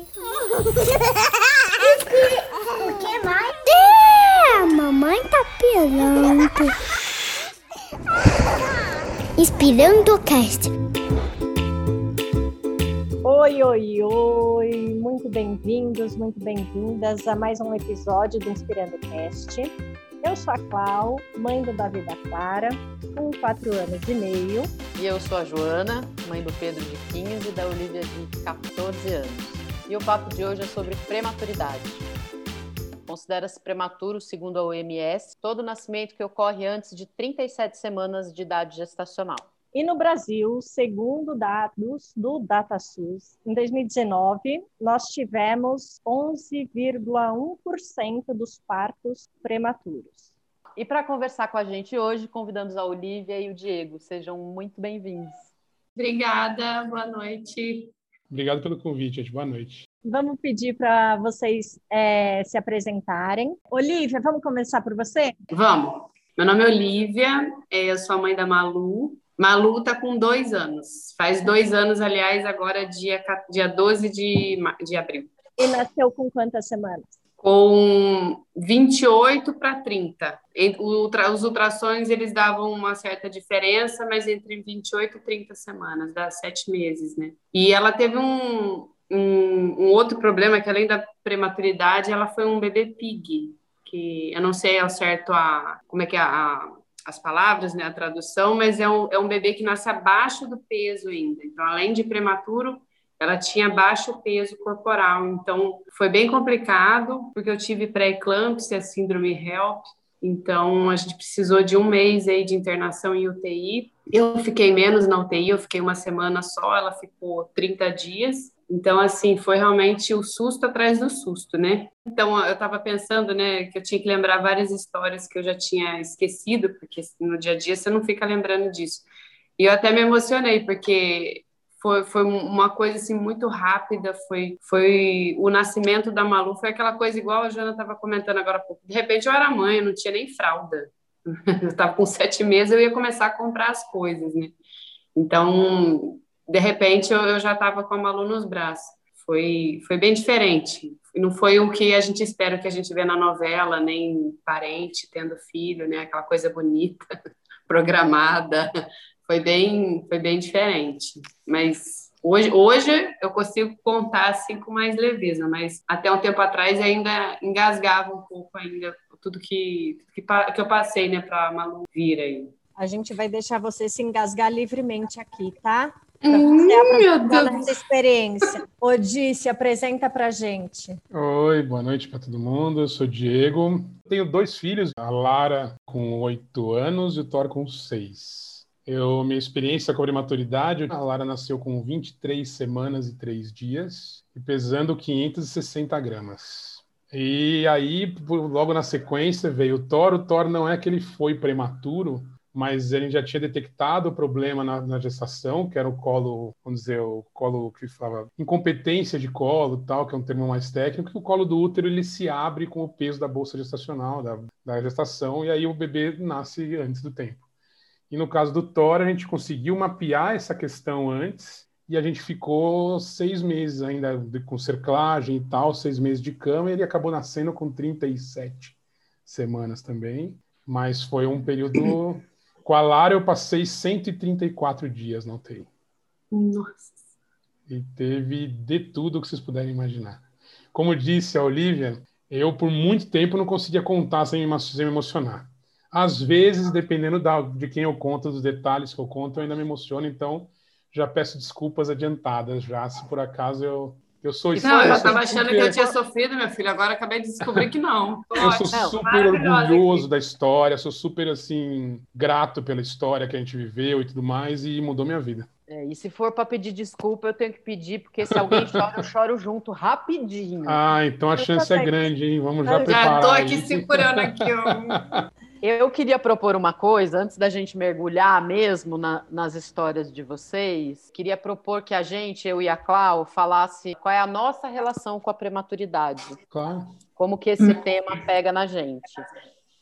O que mais? É, a mamãe tá pirando. Inspirando o cast. Oi, oi, oi! Muito bem-vindos, muito bem-vindas a mais um episódio do Inspirando Cast. Eu sou a Clau, mãe do Davi da Clara, com 4 anos e meio. E eu sou a Joana, mãe do Pedro de 15 e da Olivia de 14 anos. E o papo de hoje é sobre prematuridade. Considera-se prematuro, segundo a OMS, todo nascimento que ocorre antes de 37 semanas de idade gestacional. E no Brasil, segundo dados do DataSUS, em 2019, nós tivemos 11,1% dos partos prematuros. E para conversar com a gente hoje, convidamos a Olivia e o Diego. Sejam muito bem-vindos. Obrigada, boa noite. Obrigado pelo convite, gente. Boa noite. Vamos pedir para vocês é, se apresentarem. Olivia, vamos começar por você? Vamos. Meu nome é Olivia, eu sou a mãe da Malu, Malu está com dois anos. Faz dois anos, aliás, agora dia, dia 12 de, de abril. E nasceu com quantas semanas? Com 28 para 30. Os ultrassons, eles davam uma certa diferença, mas entre 28 e 30 semanas, dá sete meses, né? E ela teve um, um, um outro problema, que além da prematuridade, ela foi um bebê pig, que eu não sei ao certo a, como é que é a as palavras, né, a tradução, mas é um, é um bebê que nasce abaixo do peso ainda. Então, além de prematuro, ela tinha baixo peso corporal. Então, foi bem complicado, porque eu tive pré-eclâmpsia, síndrome HELP. Então, a gente precisou de um mês aí de internação em UTI. Eu fiquei menos na UTI, eu fiquei uma semana só, ela ficou 30 dias. Então, assim, foi realmente o susto atrás do susto, né? Então, eu estava pensando, né, que eu tinha que lembrar várias histórias que eu já tinha esquecido, porque no dia a dia você não fica lembrando disso. E eu até me emocionei, porque foi, foi uma coisa, assim, muito rápida, foi, foi o nascimento da Malu, foi aquela coisa igual a Jana estava comentando agora há pouco. De repente, eu era mãe, eu não tinha nem fralda. Eu estava com sete meses, eu ia começar a comprar as coisas, né? Então, de repente eu, eu já estava com a Malu nos braços. Foi, foi bem diferente. Não foi o que a gente espera, que a gente vê na novela, nem parente tendo filho, né? Aquela coisa bonita, programada. Foi bem, foi bem diferente. Mas hoje, hoje eu consigo contar assim com mais leveza, mas até um tempo atrás ainda engasgava um pouco ainda tudo que, que, que eu passei, né, para a Malu vir aí. A gente vai deixar você se engasgar livremente aqui, tá? Hum, meu Deus. essa experiência. Odi, se apresenta pra gente. Oi, boa noite para todo mundo. Eu sou Diego. Tenho dois filhos, a Lara com oito anos e o Thor com seis. Eu, minha experiência com a prematuridade, a Lara nasceu com 23 semanas e três dias e pesando 560 gramas. E aí, logo na sequência, veio o Thor. O Thor não é que ele foi prematuro, mas ele já tinha detectado o problema na, na, gestação, que era o colo, vamos dizer, o colo que falava incompetência de colo, tal, que é um termo mais técnico, que o colo do útero ele se abre com o peso da bolsa gestacional, da, da gestação, e aí o bebê nasce antes do tempo. E no caso do Thor, a gente conseguiu mapear essa questão antes, e a gente ficou seis meses ainda de, com cerclagem e tal, seis meses de cama, e ele acabou nascendo com 37 semanas também, mas foi um período com a Lara eu passei 134 dias na UTI. Nossa. E teve de tudo que vocês puderem imaginar. Como disse a Olivia, eu por muito tempo não conseguia contar sem me, sem me emocionar. Às vezes, dependendo da, de quem eu conto, dos detalhes que eu conto, eu ainda me emociono, então já peço desculpas adiantadas já, se por acaso eu eu sou Não, eu estava achando super... que eu tinha sofrido, meu filho. Agora acabei de descobrir que não. eu sou super orgulhoso aqui. da história, sou super assim grato pela história que a gente viveu e tudo mais, e mudou minha vida. É, e se for para pedir desculpa, eu tenho que pedir, porque se alguém chora, eu choro junto rapidinho. Ah, então a chance é grande, hein? Vamos já eu preparar. Já estou aqui segurando aqui, ó. Eu queria propor uma coisa, antes da gente mergulhar mesmo na, nas histórias de vocês, queria propor que a gente, eu e a Clau, falasse qual é a nossa relação com a prematuridade. Claro. Como que esse tema pega na gente.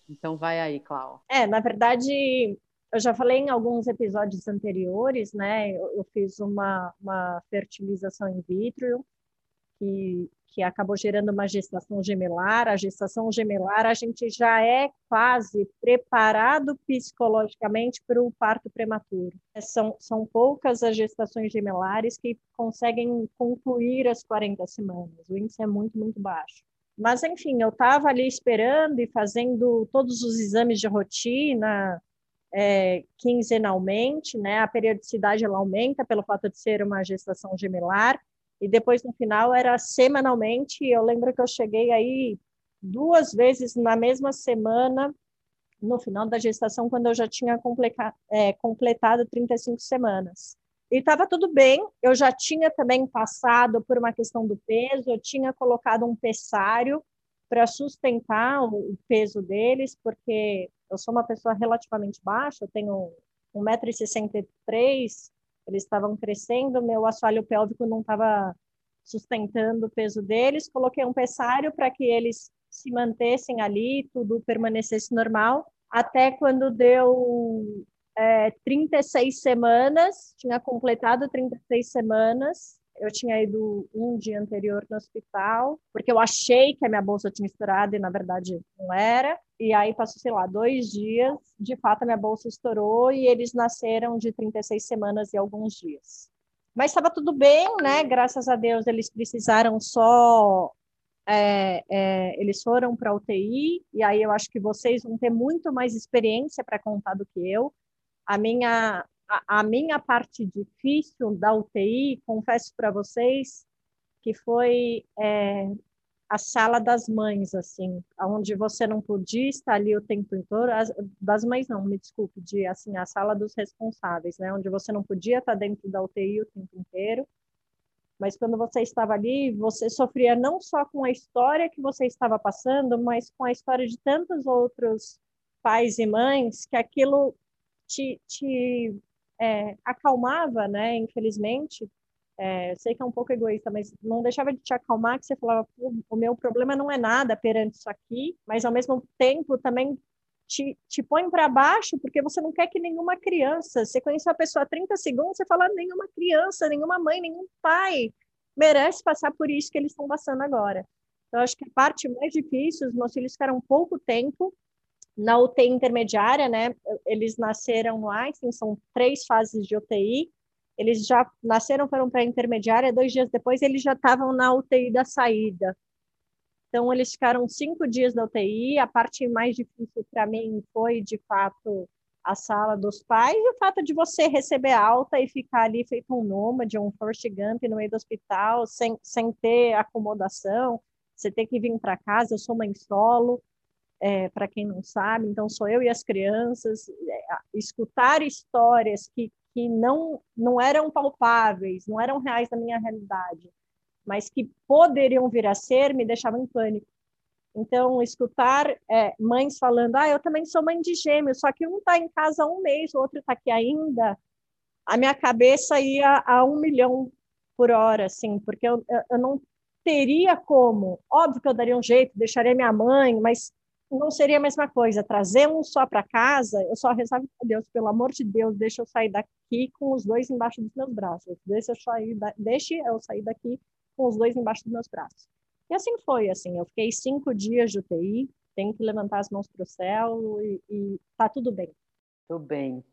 Então vai aí, Clau. É, na verdade, eu já falei em alguns episódios anteriores, né? Eu, eu fiz uma, uma fertilização in vitro que, que acabou gerando uma gestação gemelar. A gestação gemelar, a gente já é quase preparado psicologicamente para o parto prematuro. São, são poucas as gestações gemelares que conseguem concluir as 40 semanas. O índice é muito, muito baixo. Mas, enfim, eu estava ali esperando e fazendo todos os exames de rotina é, quinzenalmente, né? A periodicidade ela aumenta pelo fato de ser uma gestação gemelar. E depois, no final, era semanalmente. Eu lembro que eu cheguei aí duas vezes na mesma semana, no final da gestação, quando eu já tinha é, completado 35 semanas. E estava tudo bem, eu já tinha também passado por uma questão do peso, eu tinha colocado um pessário para sustentar o peso deles, porque eu sou uma pessoa relativamente baixa, eu tenho 1,63m, eles estavam crescendo, meu assoalho pélvico não estava sustentando o peso deles, coloquei um pessário para que eles se mantessem ali, tudo permanecesse normal, até quando deu é, 36 semanas, tinha completado 36 semanas, eu tinha ido um dia anterior no hospital, porque eu achei que a minha bolsa tinha estourado e na verdade não era. E aí passou, sei lá, dois dias, de fato a minha bolsa estourou e eles nasceram de 36 semanas e alguns dias. Mas estava tudo bem, né? Graças a Deus eles precisaram só é, é, eles foram para UTI, e aí eu acho que vocês vão ter muito mais experiência para contar do que eu, a minha, a, a minha parte difícil da UTI, confesso para vocês, que foi é, a sala das mães, assim, onde você não podia estar ali o tempo inteiro, as, das mães não, me desculpe, de, assim, a sala dos responsáveis, né, onde você não podia estar dentro da UTI o tempo inteiro, mas quando você estava ali, você sofria não só com a história que você estava passando, mas com a história de tantos outros pais e mães, que aquilo te, te é, acalmava, né? Infelizmente, é, sei que é um pouco egoísta, mas não deixava de te acalmar, que você falava, o meu problema não é nada perante isso aqui, mas ao mesmo tempo também te, te põe para baixo, porque você não quer que nenhuma criança, você conhece uma pessoa há 30 segundos, você fala, nenhuma criança, nenhuma mãe, nenhum pai merece passar por isso que eles estão passando agora. Então, acho que a parte mais difícil, os meus filhos ficaram pouco tempo na UTI intermediária, né? Eles nasceram lá, assim, são três fases de UTI. Eles já nasceram, foram para a intermediária, dois dias depois eles já estavam na UTI da saída. Então, eles ficaram cinco dias na UTI. A parte mais difícil para mim foi, de fato, a sala dos pais e o fato de você receber alta e ficar ali feito um nômade, um first Gump no meio do hospital, sem, sem ter acomodação, você ter que vir para casa. Eu sou mãe solo, é, para quem não sabe, então sou eu e as crianças, é, escutar histórias que, que não, não eram palpáveis, não eram reais da minha realidade, mas que poderiam vir a ser, me deixava em pânico. Então, escutar é, mães falando, ah, eu também sou mãe de gêmeos, só que um está em casa há um mês, o outro está aqui ainda, a minha cabeça ia a um milhão por hora, assim, porque eu, eu não teria como. Óbvio que eu daria um jeito, deixaria minha mãe, mas não seria a mesma coisa. Trazer um só para casa, eu só rezava a Deus, pelo amor de Deus, deixa eu sair daqui com os dois embaixo dos meus braços. Deixa eu sair, da... deixe eu sair daqui com os dois embaixo dos meus braços. E assim foi, assim, eu fiquei cinco dias de UTI, tenho que levantar as mãos para o céu e, e tá tudo bem. Tudo bem.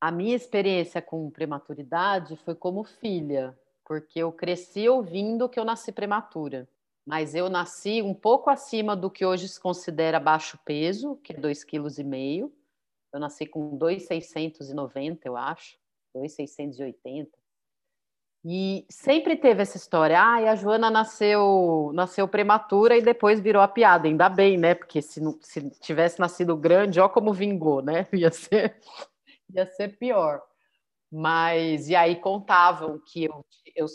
A minha experiência com prematuridade foi como filha, porque eu cresci ouvindo que eu nasci prematura mas eu nasci um pouco acima do que hoje se considera baixo peso, que é 2,5 kg. Eu nasci com 2,690, eu acho, 2,680. E sempre teve essa história, ah, a Joana nasceu, nasceu prematura e depois virou a piada, ainda bem, né? Porque se, não, se tivesse nascido grande, ó como vingou, né? Ia ser, ia ser pior. Mas, e aí contavam que eu, eu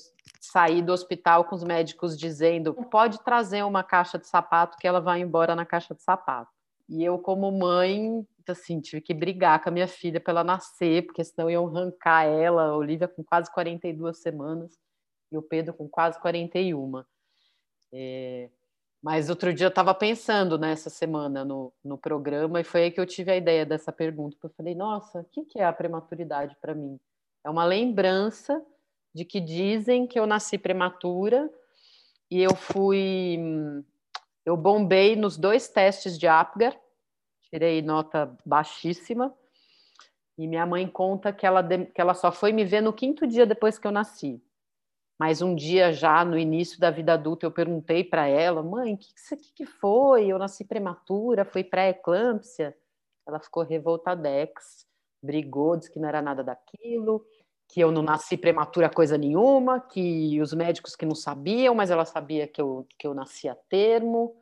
saí do hospital com os médicos dizendo: pode trazer uma caixa de sapato que ela vai embora na caixa de sapato. E eu, como mãe, assim, tive que brigar com a minha filha para ela nascer, porque senão iam arrancar ela, a Olivia com quase 42 semanas e o Pedro com quase 41. É... Mas outro dia eu estava pensando nessa semana no, no programa e foi aí que eu tive a ideia dessa pergunta. Eu falei, nossa, o que, que é a prematuridade para mim? É uma lembrança de que dizem que eu nasci prematura e eu fui. Eu bombei nos dois testes de Apgar, tirei nota baixíssima. E minha mãe conta que ela, que ela só foi me ver no quinto dia depois que eu nasci. Mas um dia já no início da vida adulta eu perguntei para ela, mãe, o que isso aqui que foi? Eu nasci prematura, foi pré-eclâmpsia? Ela ficou revoltadex, brigou, disse que não era nada daquilo, que eu não nasci prematura coisa nenhuma, que os médicos que não sabiam, mas ela sabia que eu, que eu nasci a termo,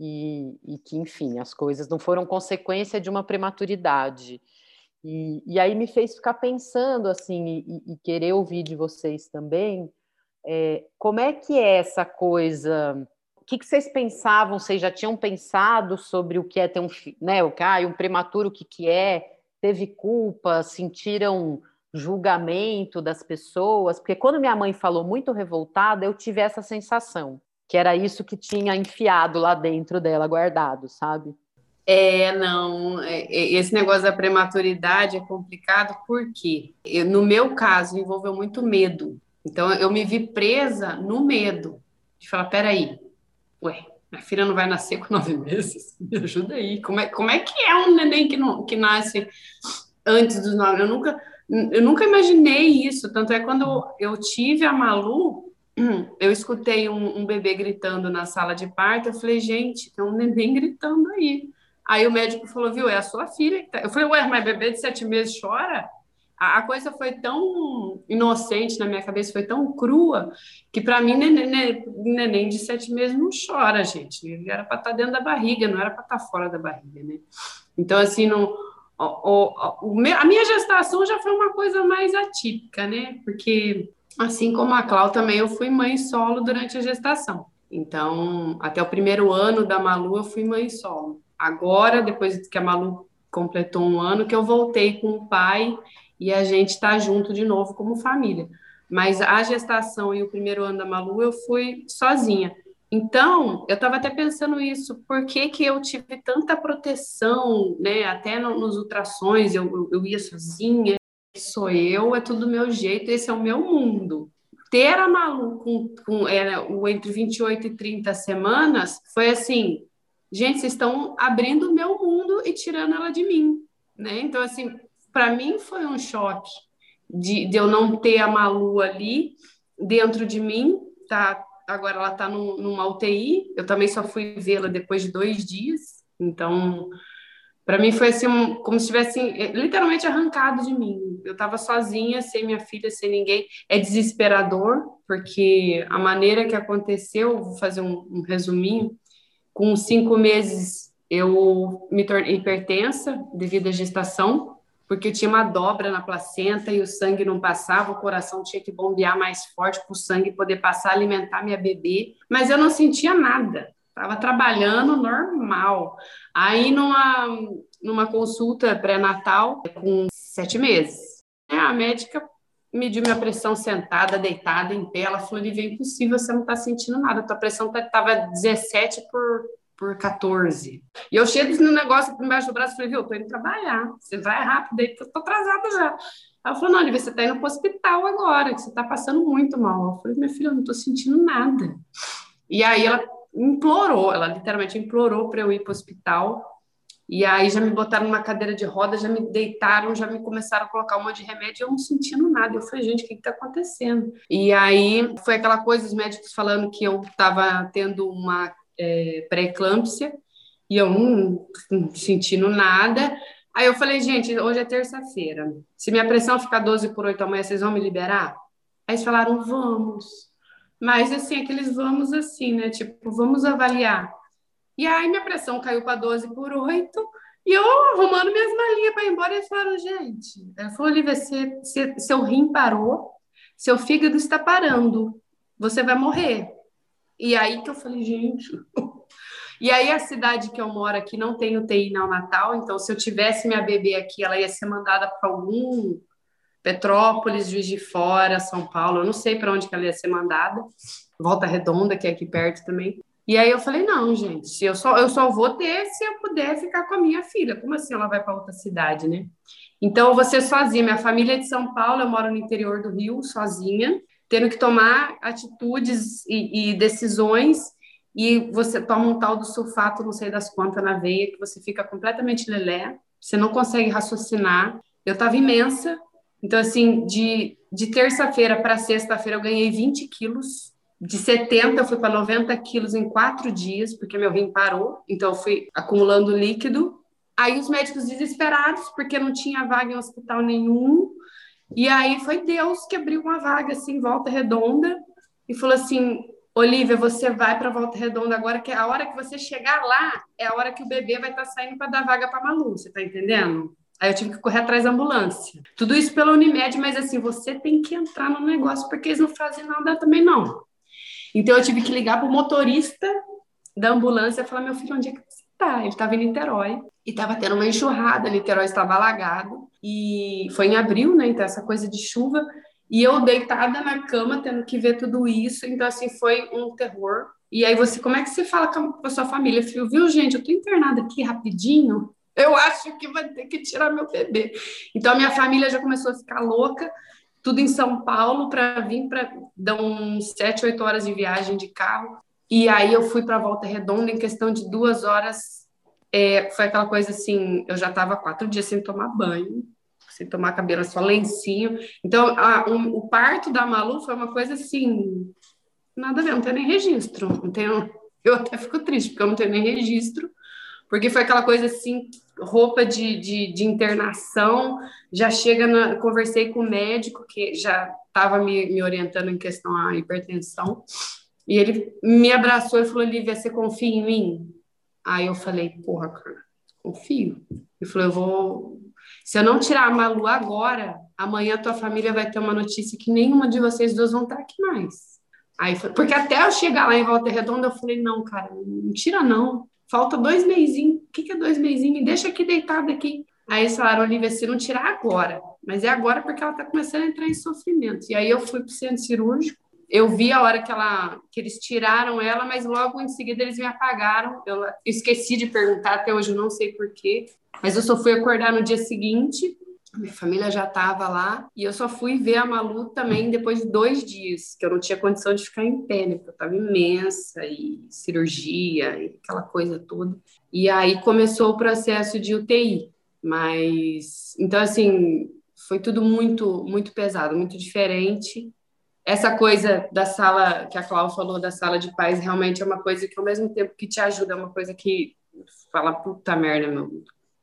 e, e que, enfim, as coisas não foram consequência de uma prematuridade. E, e aí me fez ficar pensando, assim, e, e querer ouvir de vocês também, é, como é que é essa coisa? O que, que, vocês pensavam? Vocês já tinham pensado sobre o que é ter um, né, o que, ah, um prematuro, o que, que é? Teve culpa? Sentiram julgamento das pessoas? Porque quando minha mãe falou muito revoltada, eu tive essa sensação, que era isso que tinha enfiado lá dentro dela, guardado, sabe? É, não, é, é, esse negócio da prematuridade é complicado porque, no meu caso, envolveu muito medo. Então, eu me vi presa no medo de falar: peraí, ué, minha filha não vai nascer com nove meses? Me ajuda aí. Como é, como é que é um neném que, não, que nasce antes dos nove? Eu nunca, eu nunca imaginei isso. Tanto é quando eu tive a Malu, eu escutei um, um bebê gritando na sala de parto. Eu falei: gente, tem um neném gritando aí. Aí o médico falou: viu, é a sua filha que tá. Eu falei: ué, mas bebê de sete meses chora? a coisa foi tão inocente na minha cabeça, foi tão crua, que para mim neném, neném de sete meses não chora, gente. Ele era para estar tá dentro da barriga, não era para estar tá fora da barriga, né? Então, assim, não, o, o, o, a minha gestação já foi uma coisa mais atípica, né? Porque, assim como a Clau, também eu fui mãe solo durante a gestação. Então, até o primeiro ano da Malu, eu fui mãe solo. Agora, depois que a Malu completou um ano, que eu voltei com o pai e a gente está junto de novo como família. Mas a gestação e o primeiro ano da Malu eu fui sozinha. Então, eu estava até pensando isso, por que, que eu tive tanta proteção, né? Até no, nos ultrassons eu, eu, ia sozinha, sou eu, é tudo do meu jeito, esse é o meu mundo. Ter a Malu com, com é, o entre 28 e 30 semanas foi assim, gente, vocês estão abrindo o meu mundo e tirando ela de mim, né? Então, assim, para mim foi um choque de, de, eu não ter a Malu ali dentro de mim, tá? Agora ela está numa UTI, eu também só fui vê-la depois de dois dias, então para mim foi assim como se tivesse eh, literalmente arrancado de mim. Eu estava sozinha, sem minha filha, sem ninguém. É desesperador porque a maneira que aconteceu, vou fazer um, um resuminho. Com cinco meses eu me tornei hipertensa devido à gestação porque tinha uma dobra na placenta e o sangue não passava, o coração tinha que bombear mais forte para o sangue poder passar, alimentar minha bebê, mas eu não sentia nada, estava trabalhando normal. Aí, numa, numa consulta pré-natal, com sete meses, né, a médica mediu minha pressão sentada, deitada, em pé, ela falou, Lívia, é impossível, você não está sentindo nada, tua pressão estava tá, 17 por por 14. E eu chego no negócio embaixo do braço e falei, viu, tô indo trabalhar, você vai rápido, aí tô, tô atrasada já. Ela falou, não, você tá indo pro hospital agora, que você tá passando muito mal. Eu falei, minha filha, eu não tô sentindo nada. E aí ela implorou, ela literalmente implorou para eu ir pro hospital. E aí já me botaram numa cadeira de roda, já me deitaram, já me começaram a colocar um monte de remédio, eu não sentindo nada. Eu falei, gente, o que está acontecendo? E aí foi aquela coisa, os médicos falando que eu estava tendo uma é, pré-eclâmpsia e eu não, não sentindo nada. Aí eu falei, gente, hoje é terça-feira. Se minha pressão ficar 12 por 8 amanhã, vocês vão me liberar? Aí eles falaram, vamos. Mas, assim, aqueles vamos assim, né? Tipo, vamos avaliar. E aí minha pressão caiu para 12 por 8 e eu arrumando minhas malinhas para ir embora. Eles falaram, gente, ela falou, Olivia, se, se, seu rim parou, seu fígado está parando, você vai morrer. E aí que eu falei, gente. E aí a cidade que eu moro aqui não tem UTI Natal, então se eu tivesse minha bebê aqui, ela ia ser mandada para algum Petrópolis, Juiz de Fora, São Paulo, eu não sei para onde que ela ia ser mandada. Volta Redonda, que é aqui perto também. E aí eu falei, não, gente, eu só, eu só vou ter se eu puder ficar com a minha filha. Como assim ela vai para outra cidade, né? Então eu vou ser sozinha. Minha família é de São Paulo, eu moro no interior do Rio, sozinha. Tendo que tomar atitudes e, e decisões e você toma um tal do sulfato, não sei das quantas, na veia, que você fica completamente lelé, você não consegue raciocinar. Eu estava imensa, então, assim, de, de terça-feira para sexta-feira eu ganhei 20 quilos, de 70 eu fui para 90 quilos em quatro dias, porque meu rim parou, então eu fui acumulando líquido. Aí os médicos desesperados, porque não tinha vaga em hospital nenhum, e aí foi Deus que abriu uma vaga, assim, volta redonda, e falou assim, Olivia, você vai para Volta Redonda agora, que é a hora que você chegar lá, é a hora que o bebê vai estar tá saindo para dar vaga para Malu, você está entendendo? Aí eu tive que correr atrás da ambulância. Tudo isso pela Unimed, mas assim, você tem que entrar no negócio, porque eles não fazem nada também, não. Então eu tive que ligar para o motorista da ambulância e falar: meu filho, onde é que você está? Ele estava em Niterói e estava tendo uma enxurrada, Niterói estava alagado. E foi em abril, né? Então, essa coisa de chuva. E eu deitada na cama, tendo que ver tudo isso. Então, assim, foi um terror. E aí você, como é que você fala com a sua família? Filho, viu, gente, eu tô internada aqui rapidinho. Eu acho que vai ter que tirar meu bebê. Então, a minha família já começou a ficar louca. Tudo em São Paulo para vir para dar uns sete, oito horas de viagem de carro. E aí eu fui para Volta Redonda em questão de duas horas. É, foi aquela coisa assim, eu já estava quatro dias sem tomar banho sem tomar cabelo, só lencinho. Então, a, um, o parto da Malu foi uma coisa assim, nada a ver, não tenho nem registro. Não tenho, eu até fico triste, porque eu não tenho nem registro, porque foi aquela coisa assim, roupa de, de, de internação, já chega na. Conversei com o médico que já estava me, me orientando em questão à hipertensão, e ele me abraçou e falou: Lívia, você confia em mim? Aí eu falei: porra, cara, confio. Ele falou: eu vou se eu não tirar a Malu agora, amanhã tua família vai ter uma notícia que nenhuma de vocês duas vão estar aqui mais. Aí, porque até eu chegar lá em Volta Redonda, eu falei, não, cara, não tira não. Falta dois meizinhos. O que, que é dois meizinhos? Me deixa aqui deitada aqui. Aí eles falaram, Olivia, se não tirar agora. Mas é agora porque ela tá começando a entrar em sofrimento. E aí eu fui pro centro cirúrgico. Eu vi a hora que, ela, que eles tiraram ela, mas logo em seguida eles me apagaram. Eu esqueci de perguntar, até hoje não sei porquê. Mas eu só fui acordar no dia seguinte, minha família já estava lá, e eu só fui ver a Malu também depois de dois dias, que eu não tinha condição de ficar em pé, né? Porque eu estava imensa, e cirurgia, e aquela coisa toda. E aí começou o processo de UTI. Mas, então, assim, foi tudo muito, muito pesado, muito diferente. Essa coisa da sala, que a Cláudia falou, da sala de paz, realmente é uma coisa que, ao mesmo tempo que te ajuda, é uma coisa que fala, puta merda, meu,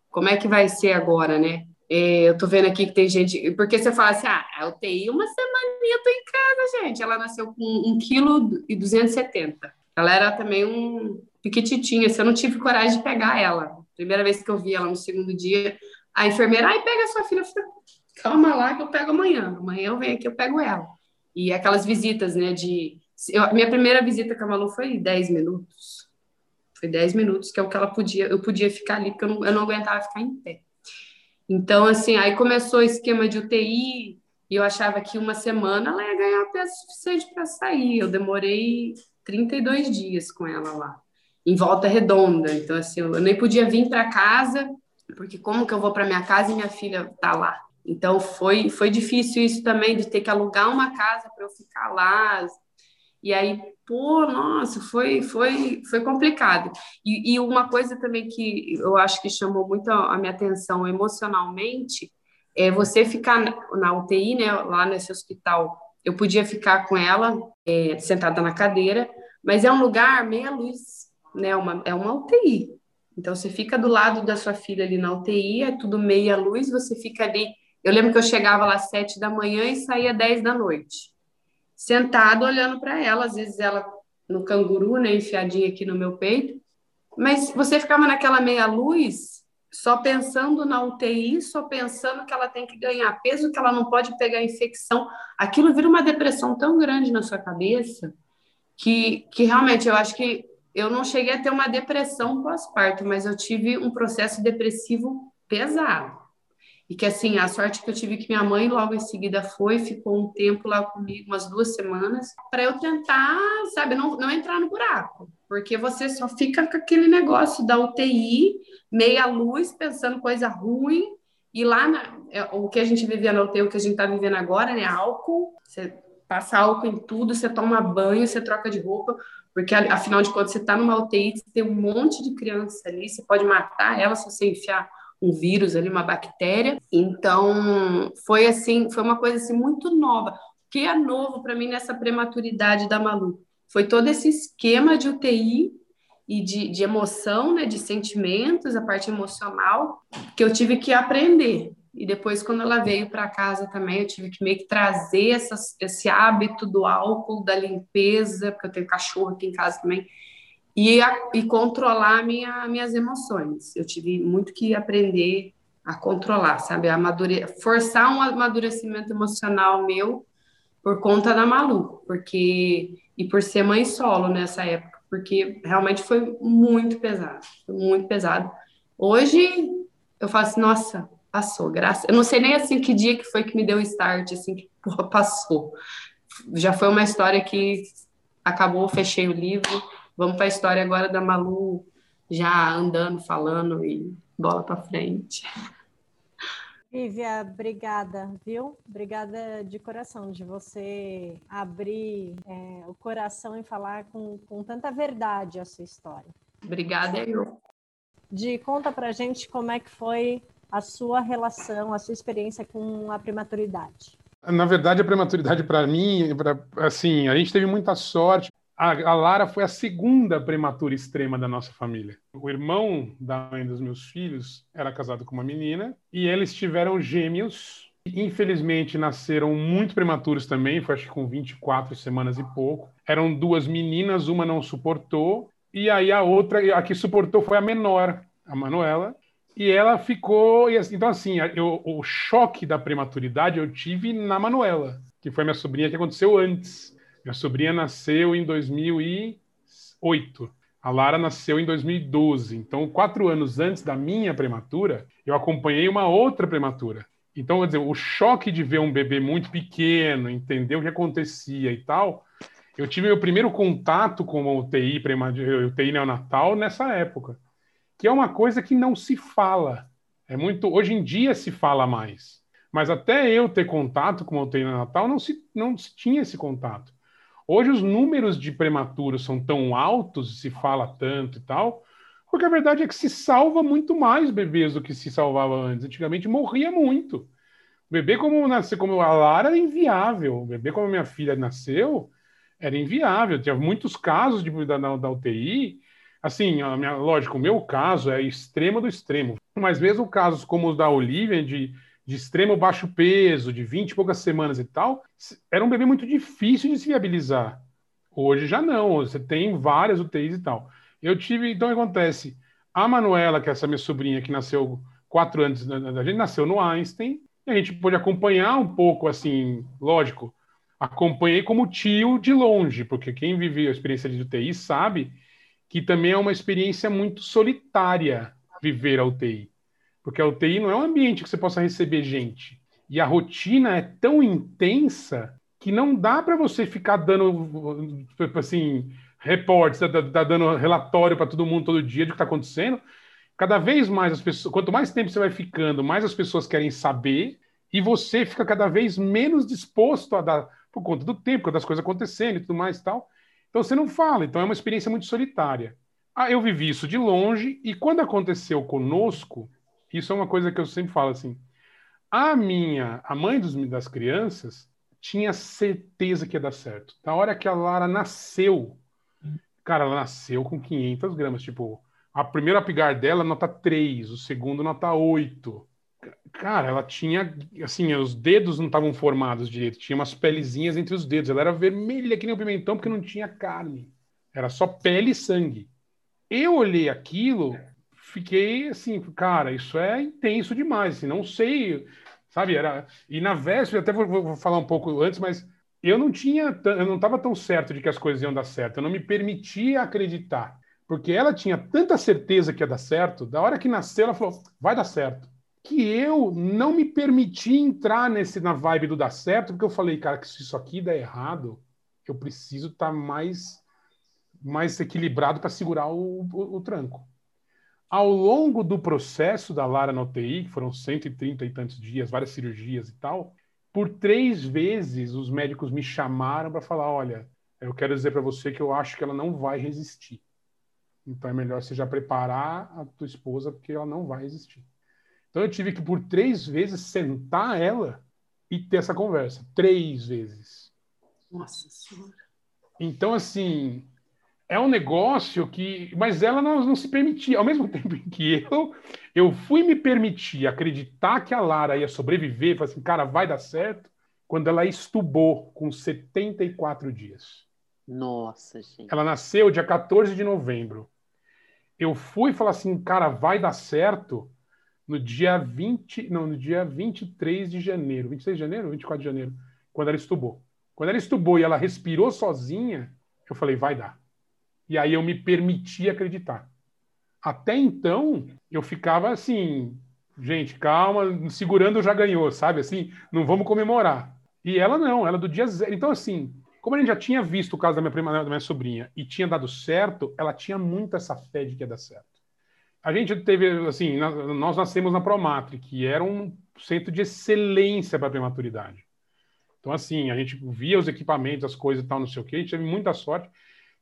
como é que vai ser agora, né? É, eu tô vendo aqui que tem gente. Porque você fala assim, ah, a UTI, uma semaninha eu tô em casa, gente. Ela nasceu com 1,270 kg. Ela era também um piquititinha, assim, eu não tive coragem de pegar ela. Primeira vez que eu vi ela no segundo dia, a enfermeira, ai, pega sua filha. Eu falei, calma lá que eu pego amanhã. Amanhã eu venho aqui, eu pego ela. E aquelas visitas, né, de... Eu, minha primeira visita com a Malu foi 10 minutos. Foi 10 minutos, que é o que ela podia, eu podia ficar ali, porque eu não, eu não aguentava ficar em pé. Então, assim, aí começou o esquema de UTI, e eu achava que uma semana ela ia ganhar peso suficiente para sair. Eu demorei 32 dias com ela lá, em volta redonda. Então, assim, eu nem podia vir para casa, porque como que eu vou para minha casa e minha filha tá lá? Então, foi, foi difícil isso também, de ter que alugar uma casa para eu ficar lá. E aí, pô, nossa, foi, foi, foi complicado. E, e, uma coisa também que eu acho que chamou muito a minha atenção emocionalmente é você ficar na UTI, né, lá nesse hospital. Eu podia ficar com ela é, sentada na cadeira, mas é um lugar meia luz, né, uma, é uma UTI. Então você fica do lado da sua filha ali na UTI, é tudo meia luz, você fica ali. Eu lembro que eu chegava lá às sete da manhã e saía dez da noite sentado olhando para ela, às vezes ela no canguru, né, enfiadinha aqui no meu peito. Mas você ficava naquela meia luz, só pensando na UTI, só pensando que ela tem que ganhar peso, que ela não pode pegar infecção. Aquilo vira uma depressão tão grande na sua cabeça que, que realmente eu acho que eu não cheguei a ter uma depressão pós-parto, mas eu tive um processo depressivo pesado. E que, assim, a sorte que eu tive que minha mãe logo em seguida foi, ficou um tempo lá comigo, umas duas semanas, para eu tentar, sabe, não, não entrar no buraco. Porque você só fica com aquele negócio da UTI, meia luz, pensando coisa ruim. E lá, na, é, o que a gente vivia na UTI, o que a gente está vivendo agora, né? Álcool, você passa álcool em tudo, você toma banho, você troca de roupa, porque afinal de contas você está numa UTI, você tem um monte de criança ali, você pode matar ela se você enfiar um vírus ali, uma bactéria. Então, foi assim, foi uma coisa assim muito nova. O que é novo para mim nessa prematuridade da Malu? Foi todo esse esquema de UTI e de, de emoção, né, de sentimentos, a parte emocional, que eu tive que aprender. E depois, quando ela veio para casa também, eu tive que meio que trazer essas, esse hábito do álcool, da limpeza, porque eu tenho cachorro aqui em casa também, e, a, e controlar minha, minhas emoções. Eu tive muito que aprender a controlar, sabe? A amadure... Forçar um amadurecimento emocional meu por conta da Malu, porque e por ser mãe solo nessa época, porque realmente foi muito pesado, foi muito pesado. Hoje eu faço, assim, nossa, passou, graças. Eu não sei nem assim que dia que foi que me deu o start, assim que porra, passou. Já foi uma história que acabou, fechei o livro Vamos para a história agora da Malu já andando, falando e bola para frente. Lívia, obrigada, viu? Obrigada de coração de você abrir é, o coração e falar com, com tanta verdade a sua história. Obrigada, eu. De conta pra gente como é que foi a sua relação, a sua experiência com a prematuridade. Na verdade, a prematuridade para mim, pra, assim, a gente teve muita sorte a, Lara foi a segunda prematura extrema da nossa família. O irmão da mãe dos meus filhos era casado com uma menina e eles tiveram gêmeos. Infelizmente, nasceram muito prematuros também, foi acho que com 24 semanas e pouco. Eram duas meninas, uma não suportou, e aí a outra, a que suportou foi a menor, a Manuela, e ela ficou. Então, assim, eu, o choque da prematuridade eu tive na Manuela, que foi minha sobrinha que aconteceu antes. Minha sobrinha nasceu em 2008. A Lara nasceu em 2012. Então, quatro anos antes da minha prematura, eu acompanhei uma outra prematura. Então, quer dizer, o choque de ver um bebê muito pequeno, entender o que acontecia e tal, eu tive meu primeiro contato com a UTI, UTI neonatal nessa época, que é uma coisa que não se fala. É muito, hoje em dia se fala mais, mas até eu ter contato com a UTI neonatal não se não se tinha esse contato. Hoje os números de prematuros são tão altos, se fala tanto e tal, porque a verdade é que se salva muito mais bebês do que se salvava antes. Antigamente morria muito. O bebê como nasceu, como a Lara era inviável. O bebê como minha filha nasceu era inviável. Tinha muitos casos de, da, da UTI. Assim, a minha, lógico, o meu caso é extremo do extremo. Mas mesmo casos como os da Olivia, de de extremo baixo peso, de 20 e poucas semanas e tal, era um bebê muito difícil de se viabilizar. Hoje já não, você tem várias UTIs e tal. Eu tive, então acontece, a Manuela, que é essa minha sobrinha que nasceu quatro anos da gente, nasceu no Einstein, e a gente pôde acompanhar um pouco, assim, lógico, acompanhei como tio de longe, porque quem vive a experiência de UTI sabe que também é uma experiência muito solitária viver a UTI. Porque a UTI não é um ambiente que você possa receber gente. E a rotina é tão intensa que não dá para você ficar dando, assim, reportes, dando relatório para todo mundo todo dia do que está acontecendo. Cada vez mais as pessoas, quanto mais tempo você vai ficando, mais as pessoas querem saber e você fica cada vez menos disposto a dar por conta do tempo, das coisas acontecendo e tudo mais e tal. Então você não fala, então é uma experiência muito solitária. Ah, eu vivi isso de longe e quando aconteceu conosco, isso é uma coisa que eu sempre falo assim. A minha, a mãe dos, das crianças, tinha certeza que ia dar certo. Da hora que a Lara nasceu, cara, ela nasceu com 500 gramas. Tipo, a primeira apigar dela, nota 3, o segundo, nota 8. Cara, ela tinha, assim, os dedos não estavam formados direito, tinha umas pelezinhas entre os dedos. Ela era vermelha que nem o pimentão porque não tinha carne. Era só pele e sangue. Eu olhei aquilo, fiquei assim, cara, isso é intenso demais, assim, não sei, sabe? Era e na véspera até vou, vou falar um pouco antes, mas eu não tinha, eu não estava tão certo de que as coisas iam dar certo, eu não me permitia acreditar, porque ela tinha tanta certeza que ia dar certo, da hora que nasceu ela falou, vai dar certo, que eu não me permiti entrar nesse na vibe do dar certo, porque eu falei, cara, que se isso aqui der errado, eu preciso estar tá mais mais equilibrado para segurar o, o, o tranco ao longo do processo da Lara na UTI, que foram 130 e tantos dias, várias cirurgias e tal, por três vezes os médicos me chamaram para falar: olha, eu quero dizer para você que eu acho que ela não vai resistir. Então é melhor você já preparar a tua esposa porque ela não vai resistir. Então eu tive que por três vezes sentar ela e ter essa conversa. Três vezes. Nossa Senhora. Então, assim, é um negócio que. Mas ela não, não se permitia. Ao mesmo tempo que eu, eu fui me permitir acreditar que a Lara ia sobreviver, falei assim, cara, vai dar certo, quando ela estubou com 74 dias. Nossa, gente. Ela nasceu dia 14 de novembro. Eu fui falar assim, cara, vai dar certo no dia 20, não, no dia 23 de janeiro. 26 de janeiro? 24 de janeiro, quando ela estubou. Quando ela estubou e ela respirou sozinha, eu falei, vai dar. E aí eu me permiti acreditar. Até então, eu ficava assim, gente, calma, segurando já ganhou, sabe? Assim, não vamos comemorar. E ela não, ela do dia zero. Então, assim, como a gente já tinha visto o caso da minha prima, da minha sobrinha, e tinha dado certo, ela tinha muito essa fé de que ia dar certo. A gente teve, assim, nós nascemos na Promatre, que era um centro de excelência para prematuridade. Então, assim, a gente via os equipamentos, as coisas e tal, não sei o quê, a gente teve muita sorte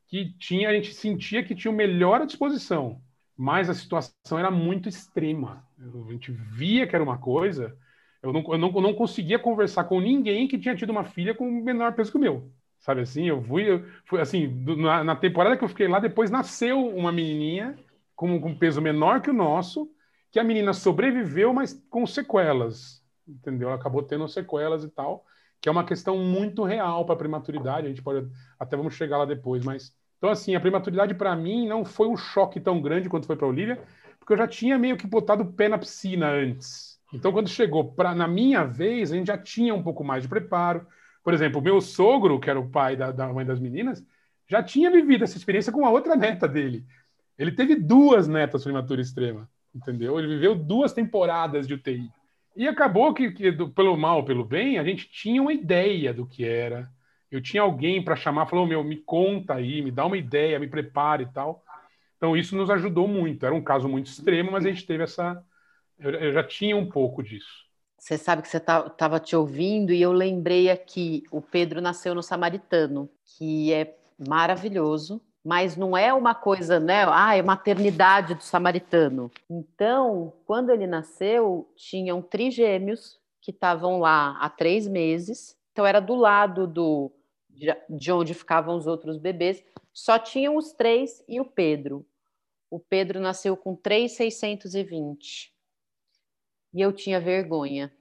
que tinha, a gente sentia que tinha o melhor à disposição, mas a situação era muito extrema. A gente via que era uma coisa, eu não, eu não, eu não conseguia conversar com ninguém que tinha tido uma filha com menor peso que o meu. Sabe assim, eu fui, eu fui assim, na, na, temporada que eu fiquei lá, depois nasceu uma menininha com, com peso menor que o nosso, que a menina sobreviveu, mas com sequelas, entendeu? Ela acabou tendo sequelas e tal que é uma questão muito real para a prematuridade. A gente pode até vamos chegar lá depois, mas então assim a prematuridade para mim não foi um choque tão grande quanto foi para a Olivia, porque eu já tinha meio que botado o pé na piscina antes. Então quando chegou para na minha vez a gente já tinha um pouco mais de preparo. Por exemplo, meu sogro, que era o pai da, da mãe das meninas, já tinha vivido essa experiência com a outra neta dele. Ele teve duas netas prematura extrema, entendeu? Ele viveu duas temporadas de UTI. E acabou que, que do, pelo mal, pelo bem, a gente tinha uma ideia do que era. Eu tinha alguém para chamar, falou: meu, me conta aí, me dá uma ideia, me prepare e tal. Então isso nos ajudou muito. Era um caso muito extremo, mas a gente teve essa. Eu, eu já tinha um pouco disso. Você sabe que você estava tá, te ouvindo e eu lembrei aqui: o Pedro nasceu no Samaritano, que é maravilhoso mas não é uma coisa, né? Ah, é maternidade do samaritano. Então, quando ele nasceu, tinham trigêmeos que estavam lá há três meses. Então, era do lado do de onde ficavam os outros bebês. Só tinham os três e o Pedro. O Pedro nasceu com 3,620. E eu tinha vergonha.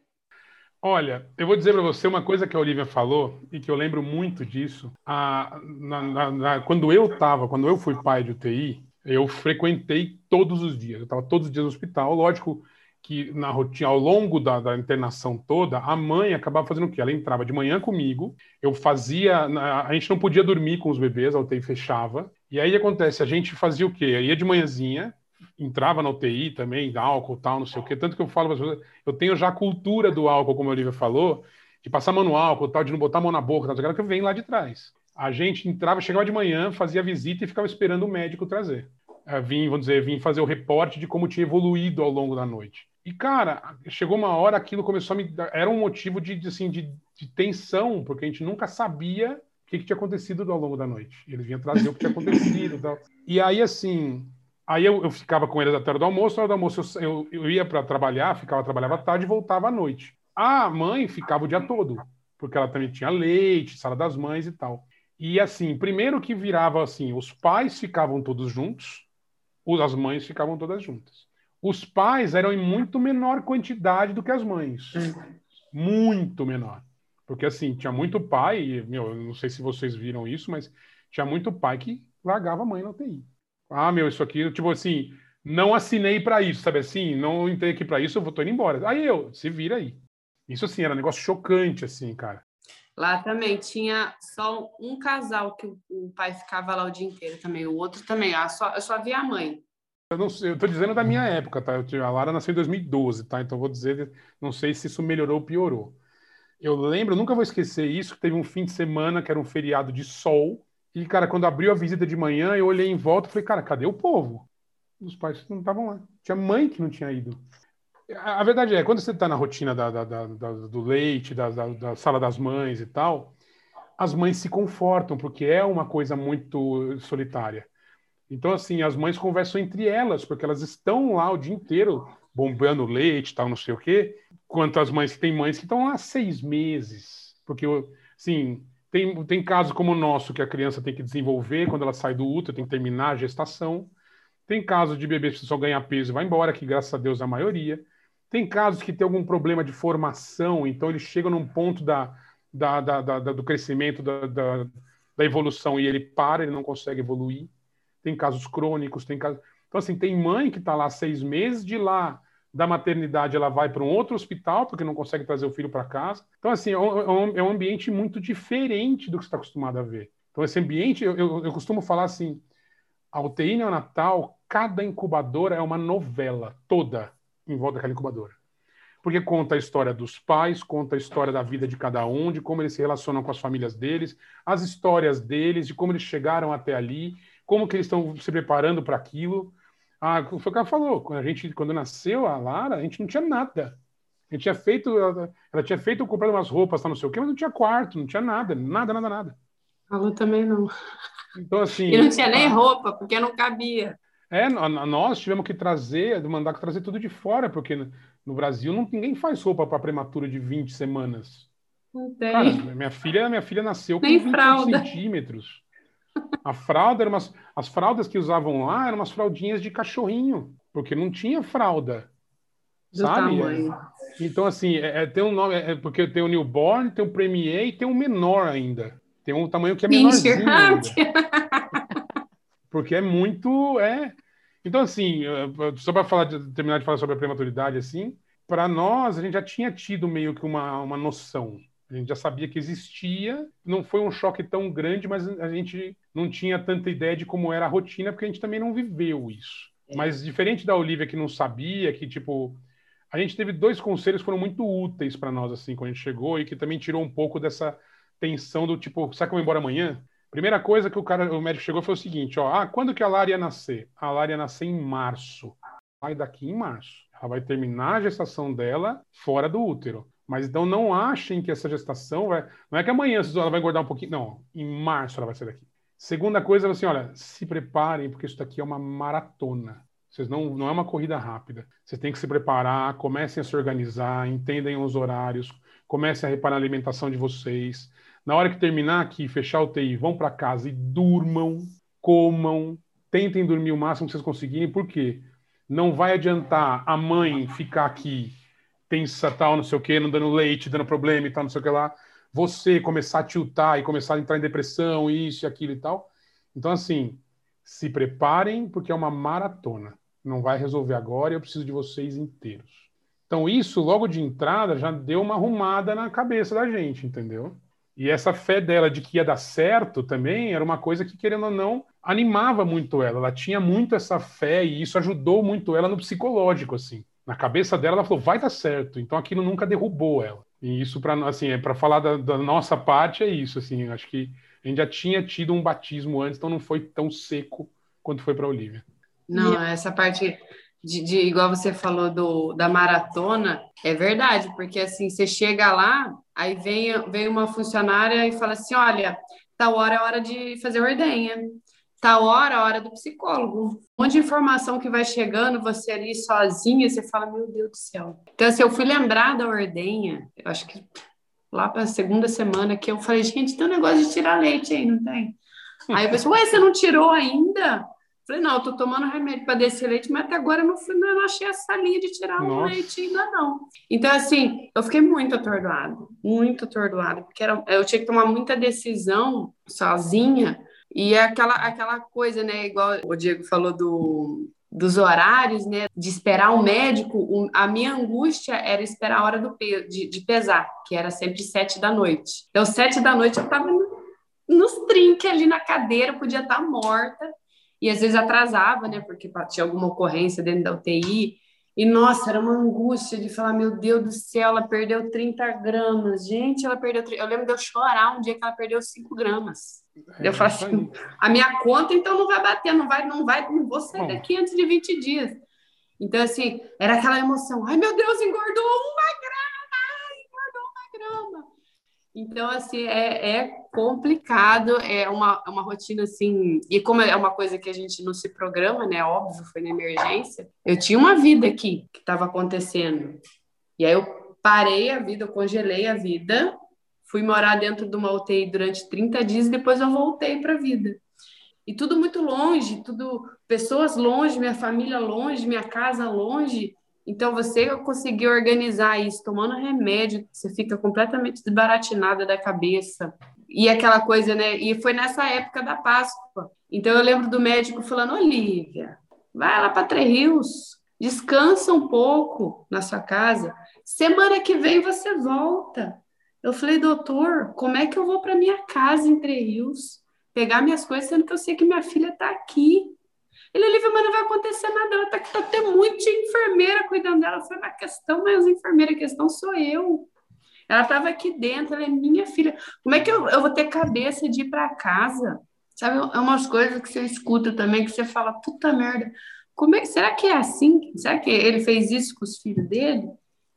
Olha, eu vou dizer para você uma coisa que a Olivia falou e que eu lembro muito disso. A, na, na, na, quando eu estava, quando eu fui pai de UTI, eu frequentei todos os dias. Eu estava todos os dias no hospital. Lógico que na rotina, ao longo da, da, internação toda, a mãe acabava fazendo o quê? Ela entrava de manhã comigo, eu fazia. A gente não podia dormir com os bebês, a UTI fechava. E aí acontece, a gente fazia o quê? Eu ia de manhãzinha, entrava na UTI também, álcool tal, não sei o quê. Tanto que eu falo, eu tenho já a cultura do álcool, como a Olivia falou, de passar mão no álcool tal, de não botar a mão na boca, tal, que vem lá de trás. A gente entrava, chegava de manhã, fazia visita e ficava esperando o médico trazer. É, vim, vamos dizer, vim fazer o reporte de como tinha evoluído ao longo da noite. E, cara, chegou uma hora, aquilo começou a me. Era um motivo de, de assim, de, de, tensão, porque a gente nunca sabia o que, que, tinha acontecido ao longo da noite. Eles vinham trazer o que tinha acontecido e tal. E aí, assim, Aí eu, eu, ficava com eles até a hora do almoço, a hora do almoço eu, eu, eu ia para trabalhar, ficava trabalhava tarde e voltava à noite. A mãe ficava o dia todo, porque ela também tinha leite, sala das mães e tal. E assim, primeiro que virava assim, os pais ficavam todos juntos, as mães ficavam todas juntas. Os pais eram em muito menor quantidade do que as mães. Muito menor. Porque assim, tinha muito pai, meu, eu não sei se vocês viram isso, mas tinha muito pai que largava a mãe na UTI. Ah, meu, isso aqui, tipo assim, não assinei para isso, sabe assim? Não entrei aqui para isso, eu vou tô indo embora. Aí eu, se vira aí. Isso assim, era um negócio chocante, assim, cara. Lá também tinha só um casal que o pai ficava lá o dia inteiro também, o outro também. Eu só, eu só via a mãe. Eu não sei, eu tô dizendo da minha época, tá? Eu, a Lara nasceu em 2012, tá? Então vou dizer, não sei se isso melhorou ou piorou. Eu lembro, nunca vou esquecer isso, teve um fim de semana que era um feriado de sol, e, cara, quando abriu a visita de manhã, eu olhei em volta e falei, cara, cadê o povo? Os pais não estavam lá. Tinha mãe que não tinha ido. A verdade é, quando você está na rotina da, da, da, do leite, da, sala das mães e tal, as mães se confortam, porque é uma coisa muito solitária. Então, assim, as mães conversam entre elas, porque elas estão lá o dia inteiro bombando leite tal, não sei o quê. Quanto as mães, tem mães que estão lá seis meses. Porque, assim, tem, tem casos como o nosso, que a criança tem que desenvolver quando ela sai do útero, tem que terminar a gestação. Tem casos de bebês que só ganha peso e vai embora, que graças a Deus a maioria. Tem casos que tem algum problema de formação, então eles chegam num ponto da, da, da, da do crescimento, da, da, da, evolução, e ele para, ele não consegue evoluir. Tem casos crônicos, tem casos. Então, assim, tem mãe que está lá seis meses, de lá da maternidade ela vai para um outro hospital, porque não consegue trazer o filho para casa. Então, assim, é um, é um, ambiente muito diferente do que você está acostumado a ver. Então, esse ambiente, eu, eu, eu costumo falar assim, a UTI neonatal, cada incubadora é uma novela toda em volta daquela incubadora. Porque conta a história dos pais, conta a história da vida de cada um, de como eles se relacionam com as famílias deles, as histórias deles, de como eles chegaram até ali, como que eles estão se preparando para aquilo. Ah, foi o que ela falou. Quando a gente, quando nasceu a Lara, a gente não tinha nada. A gente tinha feito, ela, ela tinha feito, comprado umas roupas, tá, não sei o quê, mas não tinha quarto, não tinha nada, nada, nada, nada. A Lu também não. Então, assim. E não tinha nem roupa, porque não cabia. É, nós tivemos que trazer, mandar trazer tudo de fora, porque no Brasil não, ninguém faz roupa para prematura de 20 semanas. Não tem. Cara, minha filha, minha filha nasceu com Nem 20 fralda. centímetros. A fralda era umas, as fraldas que usavam lá eram umas fraldinhas de cachorrinho, porque não tinha fralda. Do sabe? Tamanho. Então, assim, é, é, tem um nome, é, porque tem o newborn, tem o premier e tem o menor ainda. Tem um tamanho que é menorzinho porque é muito. É... Então, assim, eh, só para falar, terminar de falar sobre a prematuridade, assim, para nós, a gente já tinha tido meio que uma, uma noção. A gente já sabia que existia, não foi um choque tão grande, mas a gente não tinha tanta ideia de como era a rotina, porque a gente também não viveu isso. É. Mas diferente da Olivia, que não sabia, que, tipo, a gente teve dois conselhos que foram muito úteis para nós, assim, quando a gente chegou, e que também tirou um pouco dessa tensão do tipo, será que eu vou embora amanhã? Primeira coisa que o cara, o médico chegou foi o seguinte, ó, ah, quando que a Lara ia nascer? A Lara ia nascer em março. Vai daqui em março. Ela vai terminar a gestação dela fora do útero. Mas então não achem que essa gestação vai. Não é que amanhã ela vai engordar um pouquinho. Não, em março ela vai sair daqui. Segunda coisa, assim, olha, se preparem, porque isso daqui é uma maratona. Vocês não, não é uma corrida rápida. Vocês têm que se preparar, comecem a se organizar, entendem os horários, comecem a reparar a alimentação de vocês. Na hora que terminar aqui, fechar o TI, vão para casa e durmam, comam, tentem dormir o máximo que vocês conseguirem, por quê? Não vai adiantar a mãe ficar aqui, pensa tal, não sei o quê, não dando leite, dando problema e tal, não sei o que lá. Você começar a tiltar e começar a entrar em depressão, isso e aquilo e tal. Então, assim, se preparem, porque é uma maratona. Não vai resolver agora e eu preciso de vocês inteiros. Então, isso, logo de entrada, já deu uma arrumada na cabeça da gente, entendeu? E essa fé dela de que ia dar certo também era uma coisa que, querendo ou não, animava muito ela. Ela tinha muito essa fé e isso ajudou muito ela no psicológico, assim. Na cabeça dela, ela falou, vai dar certo. Então aquilo nunca derrubou ela. E isso, para assim, é para falar da, da, nossa parte, é isso. Assim, acho que a gente já tinha tido um batismo antes, então não foi tão seco quanto foi para Olivia. Não, essa parte de, de, igual você falou do, da maratona, é verdade, porque assim, você chega lá, aí vem, vem uma funcionária e fala assim: olha, tal hora é hora de fazer ordenha, tal hora é hora do psicólogo. Um monte de informação que vai chegando, você ali sozinha, você fala: meu Deus do céu. Então, assim, eu fui lembrar da ordenha, eu acho que lá para a segunda semana que eu falei: gente, tem um negócio de tirar leite aí, não tem? Aí eu pensei: ué, você não tirou ainda? Falei, não, eu tô tomando remédio para descer leite, mas até agora eu não, fui, não achei essa linha de tirar o leite ainda não. Então, assim, eu fiquei muito atordoada, muito atordoada, porque era, eu tinha que tomar muita decisão sozinha, e é aquela, aquela coisa, né, igual o Diego falou do, dos horários, né, de esperar o médico, a minha angústia era esperar a hora do de, de pesar, que era sempre sete da noite. Então, sete da noite eu estava nos trinques ali na cadeira, podia estar morta, e às vezes atrasava, né, porque tinha alguma ocorrência dentro da UTI, e nossa, era uma angústia de falar, meu Deus do céu, ela perdeu 30 gramas, gente, ela perdeu, eu lembro de eu chorar um dia que ela perdeu 5 gramas, é, eu falo assim, a minha conta então não vai bater, não vai, não vai, não vou sair Bom. daqui antes de 20 dias, Então, assim, era aquela emoção. Ai, meu Deus, engordou uma grama! Engordou uma grama! Então, assim, é, é complicado, é uma, é uma rotina, assim... E como é uma coisa que a gente não se programa, né? Óbvio, foi na emergência. Eu tinha uma vida aqui que estava acontecendo. E aí eu parei a vida, eu congelei a vida, fui morar dentro de uma UTI durante 30 dias e depois eu voltei para a vida. E tudo muito longe, tudo pessoas longe, minha família longe, minha casa longe. Então você conseguir organizar isso tomando remédio, você fica completamente desbaratinada da cabeça. E aquela coisa, né? E foi nessa época da Páscoa. Então eu lembro do médico falando: Olivia, vai lá para Três Rios, descansa um pouco na sua casa. Semana que vem você volta. Eu falei, doutor, como é que eu vou para minha casa em Rios? pegar minhas coisas, sendo que eu sei que minha filha está aqui. Ele, Olivia, mas não vai acontecer nada, ela está aqui, tá tem muita enfermeira cuidando dela. Eu falei, a questão não é as enfermeiras, a questão sou eu. Ela estava aqui dentro, ela é minha filha. Como é que eu, eu vou ter cabeça de ir para casa? Sabe, é umas coisas que você escuta também, que você fala, puta merda, como é, será que é assim? Será que ele fez isso com os filhos dele?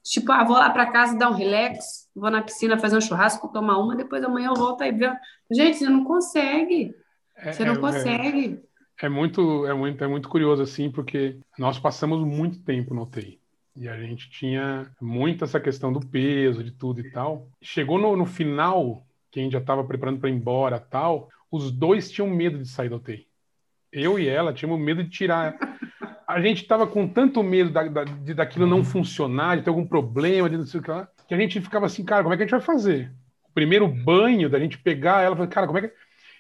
Tipo, ah, vou lá para casa dar um relax, vou na piscina fazer um churrasco, tomar uma, depois amanhã eu volto aí ver. Gente, você não consegue. É, você não é, consegue. É, é, muito, é muito, é muito curioso assim, porque nós passamos muito tempo no UTI. E a gente tinha muito essa questão do peso, de tudo e tal. Chegou no, no final, que a gente já estava preparando para ir embora tal, os dois tinham medo de sair da UTI. Eu e ela tínhamos medo de tirar a gente estava com tanto medo da, da, de daquilo não funcionar, de ter algum problema, de não sei o que lá, que a gente ficava assim, cara, como é que a gente vai fazer? O primeiro banho da gente pegar ela, cara, como é que.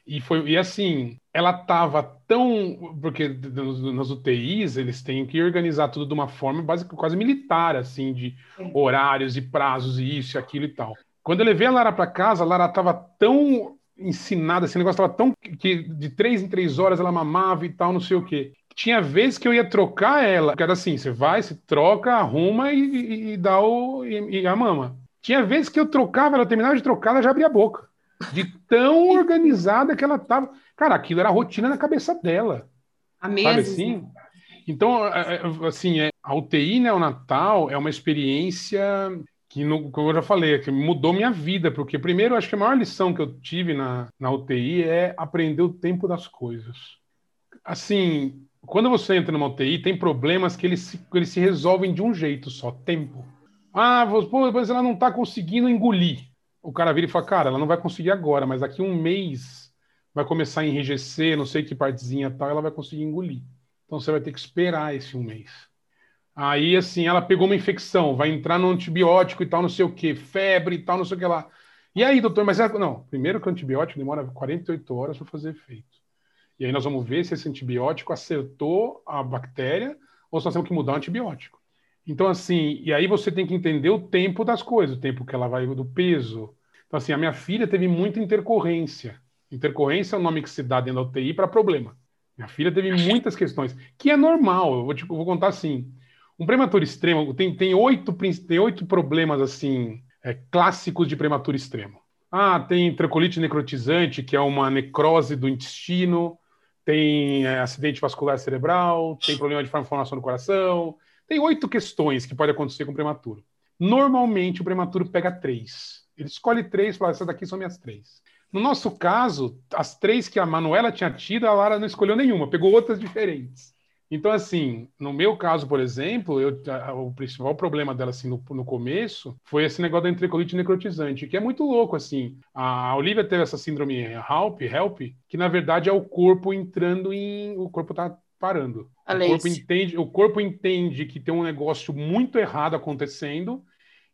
E, foi, e assim, ela estava tão. Porque nas UTIs eles têm que organizar tudo de uma forma básica, quase militar, assim, de horários e prazos e isso e aquilo e tal. Quando eu levei a Lara para casa, a Lara estava tão ensinada, esse negócio estava tão. que de três em três horas ela mamava e tal, não sei o quê tinha vezes que eu ia trocar ela, que era assim, você vai, se troca, arruma e, e, e dá o e, e, a mama. Tinha vezes que eu trocava, ela terminava de trocar, ela já abria a boca. De tão organizada que ela tava. Cara, aquilo era a rotina na cabeça dela. A mesma. Sabe assim? Então, é, é, assim, é, a UTI neonatal né, é uma experiência que, no, como eu já falei, que mudou minha vida, porque primeiro, acho que a maior lição que eu tive na, na UTI é aprender o tempo das coisas. Assim, quando você entra numa UTI, tem problemas que eles se, eles se resolvem de um jeito só, tempo. Ah, pô, mas ela não está conseguindo engolir. O cara vira e fala, cara, ela não vai conseguir agora, mas daqui um mês vai começar a enrijecer, não sei que partezinha tal, ela vai conseguir engolir. Então você vai ter que esperar esse um mês. Aí, assim, ela pegou uma infecção, vai entrar no antibiótico e tal, não sei o que, febre e tal, não sei o que lá. E aí, doutor, mas ela... não, primeiro que o antibiótico demora 48 horas para fazer efeito. E aí nós vamos ver se esse antibiótico acertou a bactéria ou se nós temos que mudar o antibiótico. Então, assim, e aí você tem que entender o tempo das coisas, o tempo que ela vai do peso. Então, assim, a minha filha teve muita intercorrência. Intercorrência é o nome que se dá dentro da UTI para problema. Minha filha teve muitas questões, que é normal. Eu vou, te, eu vou contar assim. Um prematuro extremo tem, tem, oito, tem oito problemas assim é, clássicos de prematuro extremo. Ah, tem tracolite necrotizante, que é uma necrose do intestino tem é, acidente vascular cerebral, tem problema de formação do coração. Tem oito questões que pode acontecer com o prematuro. Normalmente, o prematuro pega três. Ele escolhe três e fala: essas daqui são minhas três. No nosso caso, as três que a Manuela tinha tido, a Lara não escolheu nenhuma, pegou outras diferentes. Então, assim, no meu caso, por exemplo, eu, a, o principal problema dela, assim, no, no, começo, foi esse negócio da entrecolite necrotizante, que é muito louco, assim. A Olivia teve essa síndrome HELP, HELP que na verdade é o corpo entrando em... O corpo tá parando. A o corpo, entende, o corpo entende que tem um negócio muito errado acontecendo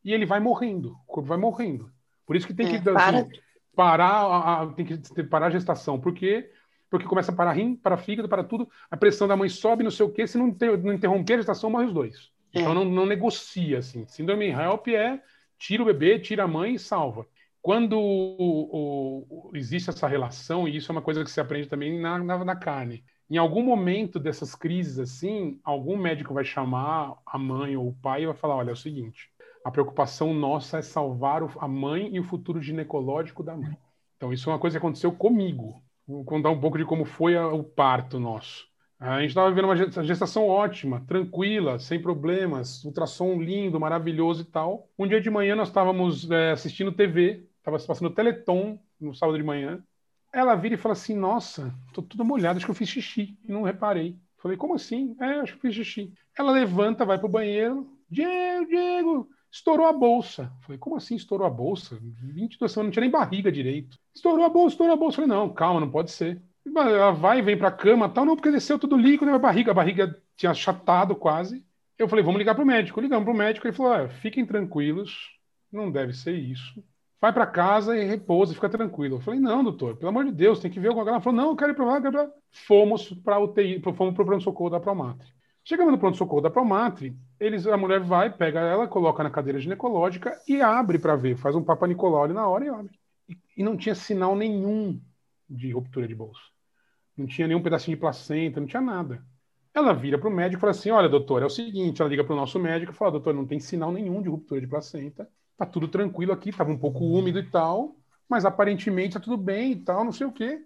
e ele vai morrendo. O corpo vai morrendo. Por isso que tem é, que... Assim, parar a, a, tem que parar a gestação, porque porque começa a parar rim, para fígado, para tudo, a pressão da mãe sobe, não sei o quê, se não, ter, não interromper a gestação, morre os dois. É. Então não, não, negocia, assim. Síndrome HELP é tira o bebê, tira a mãe e salva. Quando o, o, existe essa relação, e isso é uma coisa que se aprende também na, na, na carne, em algum momento dessas crises assim, algum médico vai chamar a mãe ou o pai e vai falar, olha, é o seguinte, a preocupação nossa é salvar a mãe e o futuro ginecológico da mãe. Então, isso é uma coisa que aconteceu comigo. Vou contar um pouco de como foi o parto nosso. A gente estava vivendo uma gestação ótima, tranquila, sem problemas, ultrassom lindo, maravilhoso e tal. Um dia de manhã nós estávamos é, assistindo TV, estava passando Teleton no sábado de manhã. Ela vira e fala assim: Nossa, tô toda molhada, acho que eu fiz xixi e não reparei. Falei: Como assim? É, acho que eu fiz xixi. Ela levanta, vai pro banheiro. Diego, Diego, estourou a bolsa. Falei: Como assim estourou a bolsa? 22 semanas, não tinha nem barriga direito. Estourou a bolsa, estourou a bolsa. Falei: Não, calma, não pode ser. Ela vai, vem pra cama, tal, não, porque desceu tudo líquido na barriga, a barriga tinha achatado quase. Eu falei, vamos ligar pro médico. Ligamos pro médico, ele falou, ah, fiquem tranquilos, não deve ser isso. Vai para casa e repousa, fica tranquilo. Eu falei, não, doutor, pelo amor de Deus, tem que ver alguma coisa. Ela falou, não, eu quero ir para lá, quero ir pra... Fomos para UTI, fomos para o pronto-socorro da Promatre. Chegamos no pronto-socorro da Promatre, eles, a mulher vai, pega ela, coloca na cadeira ginecológica e abre para ver, faz um Papa Nicolau ali na hora e abre. E, e não tinha sinal nenhum de ruptura de bolsa não tinha nenhum pedacinho de placenta, não tinha nada. Ela vira para o médico e fala assim: Olha, doutor, é o seguinte. Ela liga para o nosso médico e fala: Doutor, não tem sinal nenhum de ruptura de placenta, tá tudo tranquilo aqui, estava um pouco úmido e tal, mas aparentemente tá tudo bem e tal, não sei o quê.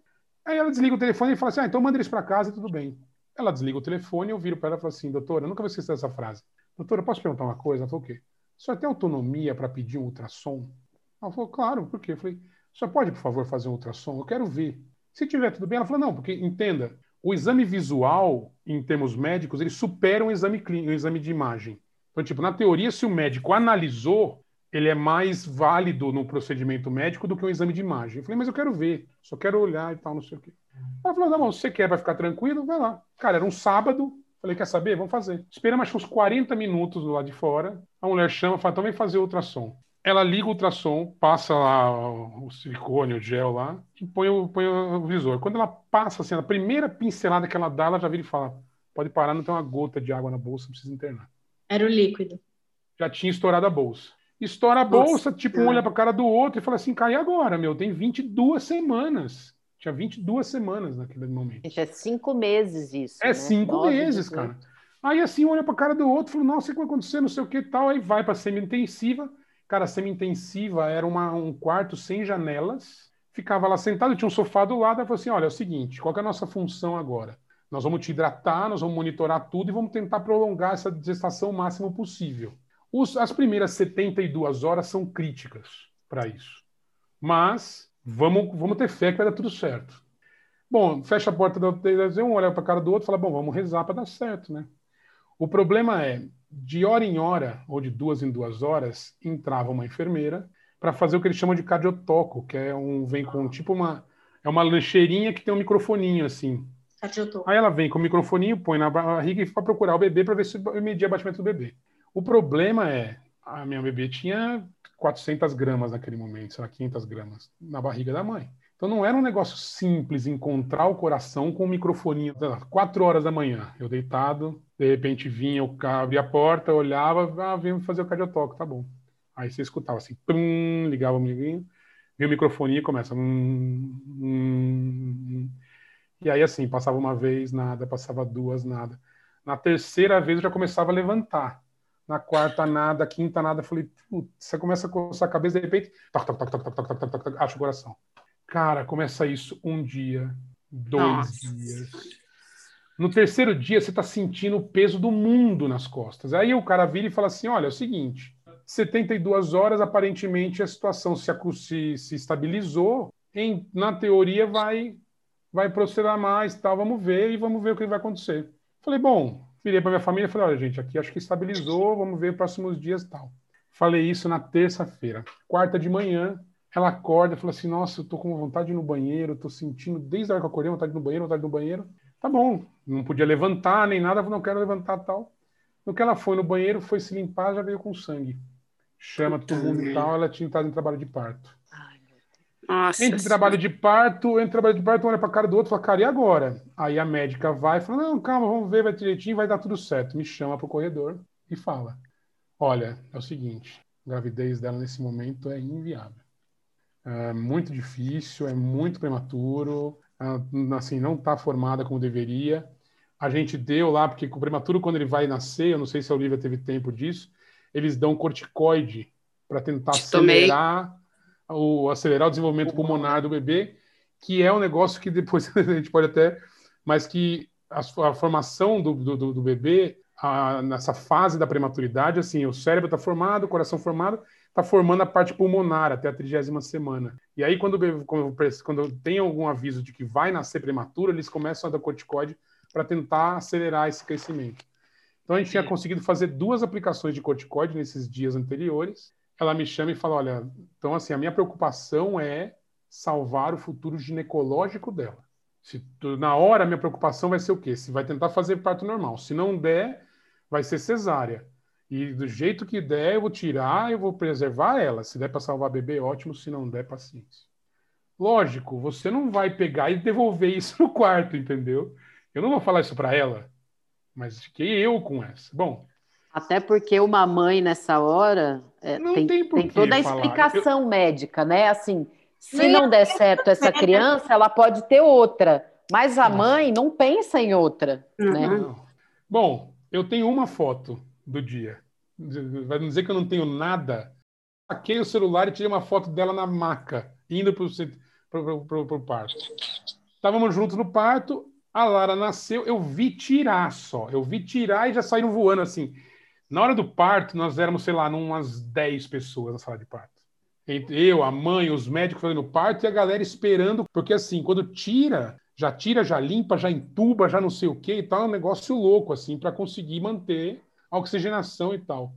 Aí ela desliga o telefone e fala assim: Ah, então manda eles para casa e tudo bem. Ela desliga o telefone eu viro para ela e falo assim: Doutora, eu nunca vou esquecer dessa frase. Doutora, posso perguntar uma coisa? Ela falou: O quê? O senhor tem autonomia para pedir um ultrassom? Ela falou: Claro, por quê? Eu falei: O senhor pode, por favor, fazer um ultrassom? Eu quero ver. Se tiver tudo bem, ela falou, não, porque entenda, o exame visual, em termos médicos, ele supera um exame clínico, um exame de imagem. Então, tipo, na teoria, se o médico analisou, ele é mais válido no procedimento médico do que um exame de imagem. Eu falei, mas eu quero ver, só quero olhar e tal, não sei o quê. Ela falou, não, você quer, vai ficar tranquilo? Vai lá. Cara, era um sábado, falei, quer saber? Vamos fazer. Esperamos acho uns 40 minutos do lado de fora, a mulher chama, fala, então vem fazer o ultrassom ela liga o ultrassom, passa lá o silicone, o gel lá, e põe o, põe o visor. Quando ela passa, assim, a primeira pincelada que ela dá, ela já vira e fala: pode parar, não tem uma gota de água na bolsa, precisa internar. Era o líquido. Já tinha estourado a bolsa. Estoura a bolsa, Nossa, tipo, um olha para a cara do outro e fala assim: cai agora, meu, tem 22 semanas. Tinha 22 semanas naquele momento. Gente, é cinco meses isso. É né? cinco Nove, meses, 18. cara. Aí assim, olha para a cara do outro, fala: nossa, o que vai acontecer, não sei o que tal. Aí vai para semi-intensiva Cara, semi-intensiva era uma, um quarto sem janelas. Ficava lá sentado, tinha um sofá do lado. Ela falou assim: olha, é o seguinte, qual é a nossa função agora? Nós vamos te hidratar, nós vamos monitorar tudo e vamos tentar prolongar essa gestação o máximo possível. Os, as primeiras 72 horas são críticas para isso. Mas vamos, vamos ter fé que vai dar tudo certo. Bom, fecha a porta da UTI, um olha para a cara do outro e fala: bom, vamos rezar para dar certo, né? O problema é, de hora em hora, ou de duas em duas horas, entrava uma enfermeira para fazer o que eles chamam de cardiotoco, que é um vem com tipo uma é uma lancheirinha que tem um microfoninho assim. Cardiotoco. Aí ela vem com o microfoninho, põe na barriga e vai procurar o bebê para ver se medir o batimento do bebê. O problema é, a minha bebê tinha 400 gramas naquele momento, sei lá, 500 gramas na barriga da mãe. Então não era um negócio simples encontrar o coração com o microfoninho. Quatro horas da manhã, eu deitado, de repente vinha carro, abria a porta, olhava, ah, vinha fazer o cardiotoque, tá bom. Aí você escutava assim, pum, ligava o amiguinho, vinha o microfone e começa. Hum, hum, hum. E aí assim, passava uma vez, nada, passava duas, nada. Na terceira vez eu já começava a levantar. Na quarta, nada, quinta, nada. Eu falei, putz, você começa a coçar a cabeça, de repente, toc, toc, toc, toc, toc, toc, toc, toc, toc, acha o coração. Cara, começa isso um dia, dois Nossa. dias. No terceiro dia, você está sentindo o peso do mundo nas costas. Aí o cara vira e fala assim: olha, é o seguinte, 72 horas, aparentemente, a situação se, se, se estabilizou. Em, na teoria, vai vai proceder mais, tal, vamos ver e vamos ver o que vai acontecer. Falei, bom, virei para minha família e falei, olha, gente, aqui acho que estabilizou, vamos ver os próximos dias tal. Falei isso na terça-feira. Quarta de manhã, ela acorda e fala assim: Nossa, eu tô com vontade de ir no banheiro, tô sentindo desde a hora que eu acordei vontade no banheiro, vontade no banheiro. Tá bom, não podia levantar nem nada, não quero levantar tal. No que ela foi no banheiro, foi se limpar, já veio com sangue. Chama todo mundo e tal, ela tinha estado em trabalho de parto. Nossa, entre trabalho de parto, entre trabalho de parto, um olha para a cara do outro e fala, cara, e agora? Aí a médica vai e fala, não, calma, vamos ver, vai direitinho, vai dar tudo certo. Me chama para o corredor e fala, olha, é o seguinte, a gravidez dela nesse momento é inviável é muito difícil, é muito prematuro, assim, não está formada como deveria. A gente deu lá, porque o prematuro, quando ele vai nascer, eu não sei se a Olivia teve tempo disso, eles dão corticoide para tentar acelerar o, acelerar o desenvolvimento pulmonar do bebê, que é um negócio que depois a gente pode até, mas que a, a formação do, do, do bebê, a, nessa fase da prematuridade, assim, o cérebro está formado, o coração formado, está formando a parte pulmonar até a trigésima semana. E aí, quando, quando, quando tem algum aviso de que vai nascer prematuro, eles começam a dar corticoide para tentar acelerar esse crescimento. Então, a gente tinha conseguido fazer duas aplicações de corticoide nesses dias anteriores. Ela me chama e fala: Olha, então, assim, a minha preocupação é salvar o futuro ginecológico dela. Se, na hora, a minha preocupação vai ser o quê? Se vai tentar fazer parto normal. Se não der, vai ser cesárea. E do jeito que der, eu vou tirar, eu vou preservar ela. Se der para salvar bebê, ótimo. Se não der, paciência. Lógico, você não vai pegar e devolver isso no quarto, entendeu? Eu não vou falar isso para ela, mas fiquei eu com essa. Bom. Até porque uma mãe nessa hora é, tem, tem, tem, toda a explicação eu... médica, né? Assim, se não der certo essa criança, ela pode ter outra. Mas a mãe não pensa em outra, uhum. né? Bom, eu tenho uma foto do dia. Vai dizer que eu não tenho nada? Saquei o celular e tirei uma foto dela na maca, indo para o parto. Estávamos juntos no parto, a Lara nasceu, eu vi tirar só. Eu vi tirar e já saíram voando assim. Na hora do parto, nós éramos, sei lá, umas 10 pessoas na sala de parto. Eu, a mãe, os médicos fazendo parto e a galera esperando, porque assim, quando tira, já tira, já limpa, já entuba, já não sei o que e tal, é um negócio louco, assim, para conseguir manter a oxigenação e tal.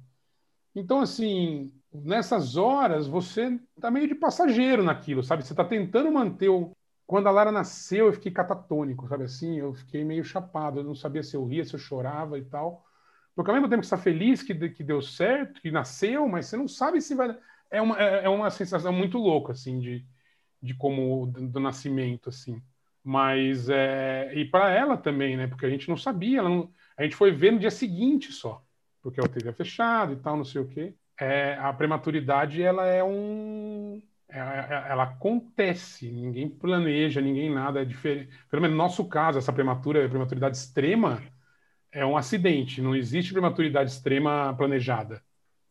Então, assim, nessas horas, você tá meio de passageiro naquilo, sabe? Você tá tentando manter o. Quando a Lara nasceu, eu fiquei catatônico, sabe assim? Eu fiquei meio chapado, eu não sabia se eu ria, se eu chorava e tal. Porque ao mesmo tempo que você está feliz que, que deu certo, que nasceu, mas você não sabe se vai. É uma, é, é uma sensação muito louca, assim, de, de como do, do nascimento, assim. Mas é. E para ela também, né? Porque a gente não sabia, ela não a gente foi ver no dia seguinte só, porque o teria fechado e tal, não sei o quê. É, a prematuridade, ela é um... É, é, ela acontece, ninguém planeja, ninguém nada, é diferente. Pelo menos no nosso caso, essa prematura, prematuridade extrema é um acidente, não existe prematuridade extrema planejada.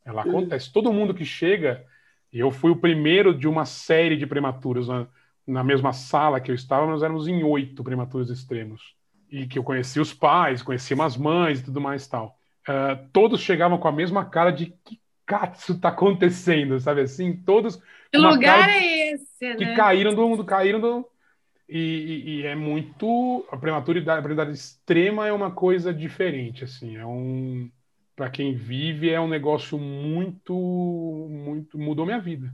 Ela acontece. Todo mundo que chega, eu fui o primeiro de uma série de prematuros na, na mesma sala que eu estava, nós éramos em oito prematuros extremos e que eu conhecia os pais, conhecia umas mães e tudo mais e tal. Uh, todos chegavam com a mesma cara de que catso tá acontecendo, sabe assim? Todos. Que lugar é esse, que né? caíram do mundo, caíram do. E, e, é muito. A prematuridade, a prematuridade extrema é uma coisa diferente, assim. É um. Para quem vive, é um negócio muito. muito mudou minha vida.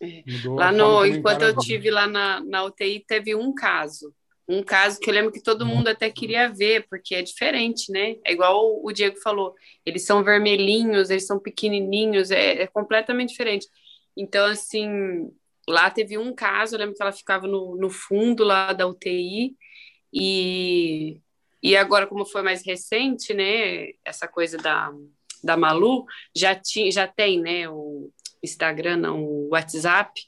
É. Mudou lá no, enquanto eu tive lá na, na UTI, teve um caso um caso que eu lembro que todo mundo até queria ver, porque é diferente, né? É igual o Diego falou, eles são vermelhinhos, eles são pequenininhos, é, é completamente diferente. Então, assim, lá teve um caso, eu lembro que ela ficava no, no fundo lá da UTI, e, e agora, como foi mais recente, né, essa coisa da, da Malu, já, ti, já tem, né, o Instagram, não, o WhatsApp,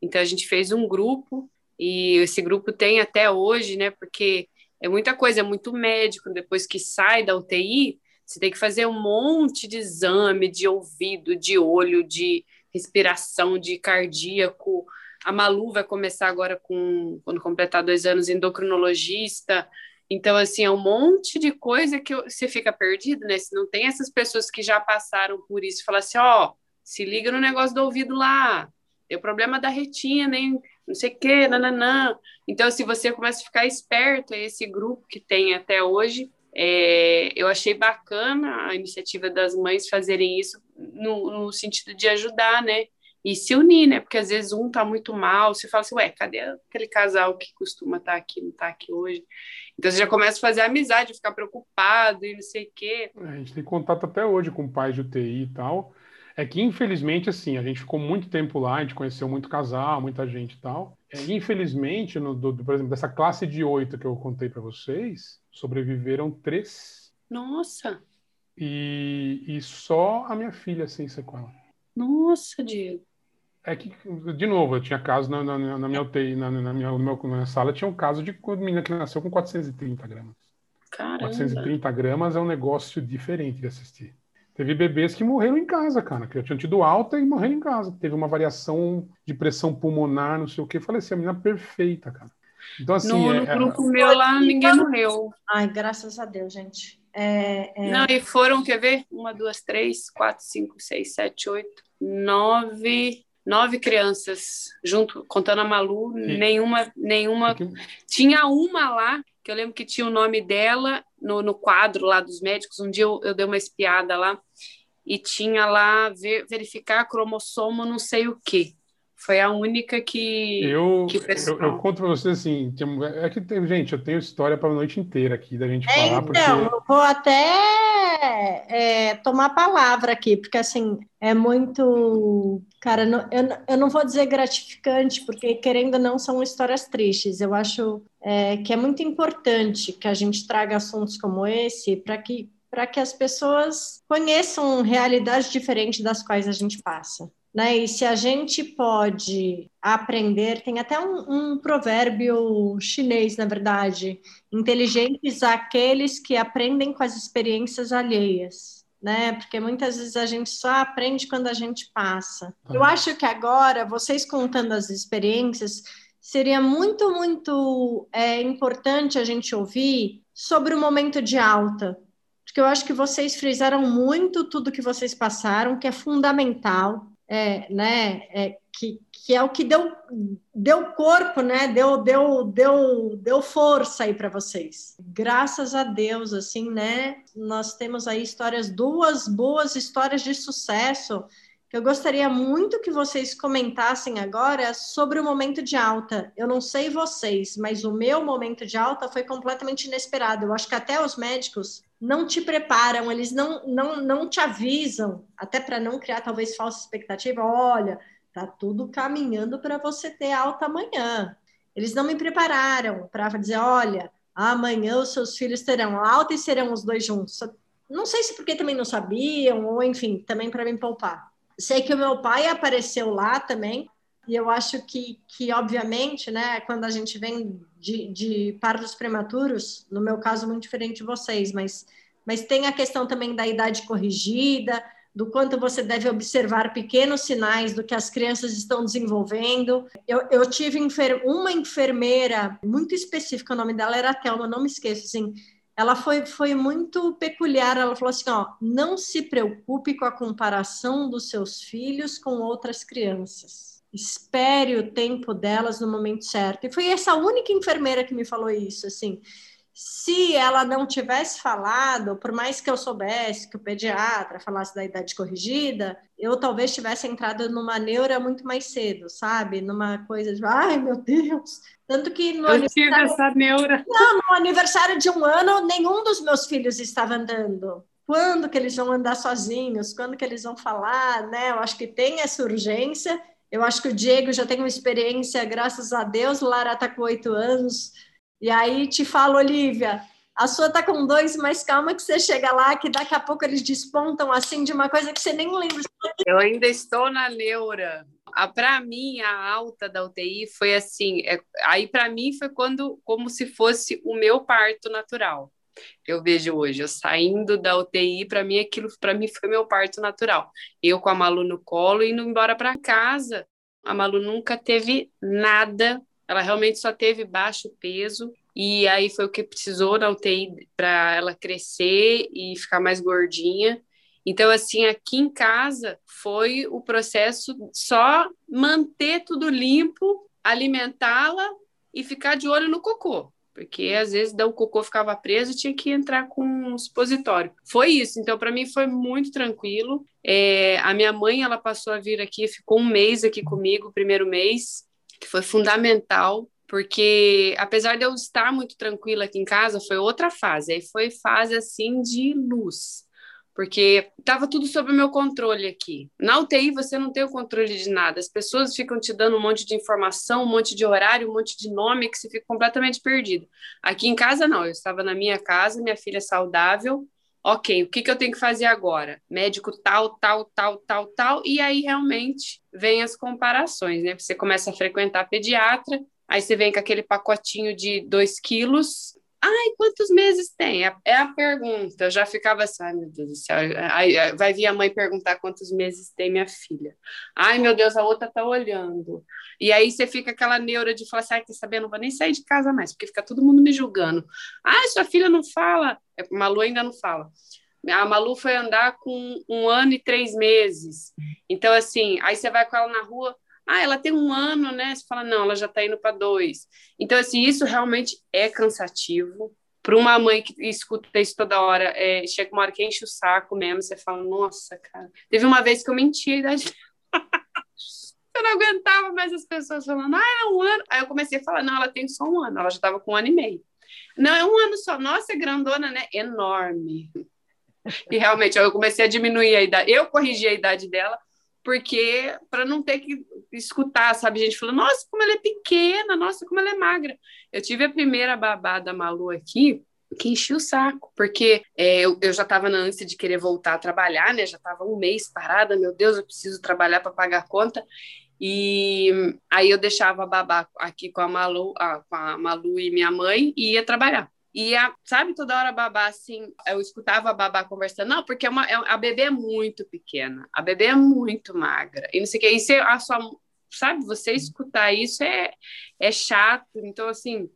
então a gente fez um grupo e esse grupo tem até hoje, né? Porque é muita coisa, é muito médico. Depois que sai da UTI, você tem que fazer um monte de exame de ouvido, de olho, de respiração, de cardíaco. A Malu vai começar agora com, quando completar dois anos, endocrinologista. Então, assim, é um monte de coisa que você fica perdido, né? Se não tem essas pessoas que já passaram por isso, fala assim, ó, oh, se liga no negócio do ouvido lá, tem o problema da retina, hein? não sei o quê, nananã. Então, se você começa a ficar esperto, é esse grupo que tem até hoje, é, eu achei bacana a iniciativa das mães fazerem isso no, no, sentido de ajudar, né? E se unir, né? Porque às vezes um tá muito mal, você fala assim, ué, cadê aquele casal que costuma estar tá aqui, não tá aqui hoje? Então você já começa a fazer amizade, ficar preocupado e não sei o quê. É, a gente tem contato até hoje com pais de UTI e tal. É que, infelizmente, assim, a gente ficou muito tempo lá, a gente conheceu muito casal, muita gente e tal. É, infelizmente, no, do, por exemplo, dessa classe de oito que eu contei para vocês, sobreviveram três. Nossa! E, e só a minha filha sem sequela. Nossa, Diego. É que, de novo, eu tinha caso na, na, na minha UTI, na, na, minha, na minha sala, tinha um caso de menina que nasceu com 430 gramas. Caramba. 430 gramas é um negócio diferente de assistir. Teve bebês que morreram em casa, cara, que já tinham tido alta e morreram em casa. Teve uma variação de pressão pulmonar, não sei o que. Falei assim, a menina perfeita, cara. Então, assim, no, no é- grupo meu lá, ninguém morreu. Ai, graças a Deus, gente. É, é, Não, e foram, quer ver? Uma, duas, três, quatro, cinco, seis, sete, oito, nove, nove crianças, junto, contando a Malu, E- nenhuma, nenuma. que- Tinha uma lá, que eu lembro que tinha o nome dela no, no quadro lá dos médicos. Um dia eu, eu dei uma espiada lá e tinha lá ver, verificar cromossomo não sei o quê. Foi a única que. Eu, que eu, pessoal. eu conto pra vocês assim, é que tem, gente, eu tenho história pra noite inteira aqui da gente É, falar, porque então, eu vou até é, tomar a palavra aqui, porque assim, é muito. Cara, não- eu, não- eu não vou dizer gratificante, porque querendo ou não, são histórias tristes. Eu acho é, que é muito importante que a gente traga assuntos como esse para que, para que as pessoas conheçam realidades diferentes das quais a gente passa. Né? E se a gente pode aprender, tem até um, um provérbio chinês, na verdade, inteligentes aqueles que aprendem com as experiências alheias, né? Porque muitas vezes a gente só aprende quando a gente passa. Eu acho que agora, vocês contando as experiências, seria muito, muito é, importante a gente ouvir sobre o momento de alta. Porque eu acho que vocês frisaram muito tudo que vocês passaram, que é fundamental, é, né? É, que, que é o que deu, deu corpo, né? Deu, deu, deu, deu força aí para vocês. Graças a Deus, assim, né? Nós temos aí histórias, duas boas histórias de sucesso eu gostaria muito que vocês comentassem agora sobre o momento de alta. Eu não sei vocês, mas o meu momento de alta foi completamente inesperado. Eu acho que até os médicos não te preparam, eles não, não, não te avisam, até para não criar talvez falsa expectativa. Olha, tá tudo caminhando para você ter alta amanhã. Eles não me prepararam para dizer, olha, amanhã os seus filhos terão alta e serão os dois juntos. Não sei se porque também não sabiam, ou enfim, também para me poupar. Sei que o meu pai apareceu lá também, e eu acho que, que obviamente, né, quando a gente vem de, de partos prematuros, no meu caso, muito diferente de vocês, mas, mas tem a questão também da idade corrigida, do quanto você deve observar pequenos sinais do que as crianças estão desenvolvendo. Eu, eu tive enfer uma enfermeira muito específica, o nome dela era Thelma, não me esqueço, assim, ela foi, foi muito peculiar. Ela falou assim: ó, não se preocupe com a comparação dos seus filhos com outras crianças. Espere o tempo delas no momento certo. E foi essa única enfermeira que me falou isso. Assim, se ela não tivesse falado, por mais que eu soubesse que o pediatra falasse da idade corrigida, eu talvez tivesse entrado numa neura muito mais cedo, sabe? Numa coisa de, ai meu Deus. Tanto que no Eu tive essa neura. no aniversário de um ano, nenhum dos meus filhos estava andando. Quando que eles vão andar sozinhos? Quando que eles vão falar, né? Eu acho que tem essa urgência. Eu acho que o Diego já tem uma experiência, graças a Deus. Lara está com oito anos. E aí te falo, Olivia, a sua tá com dois, mas calma que você chega lá, que daqui a pouco eles despontam assim de uma coisa que você nem lembra. Eu ainda estou na neura. Para mim, a alta da UTI foi assim. É, aí, para mim, foi quando, como se fosse o meu parto natural. Eu vejo hoje, eu saindo da UTI, para mim, aquilo para mim foi meu parto natural. Eu com a Malu no colo, indo embora para casa. A Malu nunca teve nada, ela realmente só teve baixo peso. E aí foi o que precisou na UTI para ela crescer e ficar mais gordinha. Então, assim, aqui em casa foi o processo só manter tudo limpo, alimentá-la e ficar de olho no cocô. Porque às vezes o cocô ficava preso e tinha que entrar com um supositório. Foi isso. Então, para mim, foi muito tranquilo. É, a minha mãe, ela passou a vir aqui, ficou um mês aqui comigo, primeiro mês, que foi fundamental porque apesar de eu estar muito tranquila aqui em casa, foi outra fase. Aí foi fase assim de luz, porque estava tudo sob o meu controle aqui. Na UTI você não tem o controle de nada. As pessoas ficam te dando um monte de informação, um monte de horário, um monte de nome que você fica completamente perdido. Aqui em casa não. Eu estava na minha casa, minha filha saudável. Ok, o que, que eu tenho que fazer agora? Médico tal, tal, tal, tal, tal. E aí realmente vem as comparações, né? Você começa a frequentar pediatra, Aí você vem com aquele pacotinho de 2 quilos Ai, quantos meses tem? É, é a pergunta. Eu já ficava assim, ai meu Deus do céu. Aí, vai vir a mãe perguntar quantos meses tem minha filha. Ai, meu Deus, a outra tá olhando. E aí você fica aquela neura de falar assim, ai, quer saber, eu não vou nem sair de casa mais, porque fica todo mundo me julgando. Ai, sua filha não fala. É, Malu ainda não fala. A Malu foi andar com um ano e três meses. Então, assim, aí você vai com ela na rua, ah, ela tem um ano, né? Você fala, não, ela já está indo para dois. Então, assim, isso realmente é cansativo. Para uma mãe que escuta isso toda hora, é, chega uma hora que enche o saco mesmo, você fala, nossa, cara. Teve uma vez que eu menti a idade. eu não aguentava mais as pessoas falando, ah, é um ano. Aí eu comecei a falar, não, ela tem só um ano, ela já estava com um ano e meio. Não, é um ano só. Nossa, é grandona, né? Enorme. E realmente, eu comecei a diminuir a idade. Eu corrigi a idade dela, porque para não ter que escutar, sabe, gente falando, nossa, como ela é pequena, nossa, como ela é magra. Eu tive a primeira babá da Malu aqui, que enchia o saco, porque é, eu, eu, já estava na ânsia de querer voltar a trabalhar, né? Já estava um mês parada, meu Deus, eu preciso trabalhar para pagar a conta. E aí eu deixava a babá aqui com a Malu, ah, com a Malu e minha mãe e ia trabalhar. E, a, sabe, toda hora a babá, assim, eu escutava a babá conversando, não, porque é uma, é, a bebê é muito pequena, a bebê é muito magra, e não sei o que, e você, a sua, sabe, você escutar isso é, é chato, então, assim,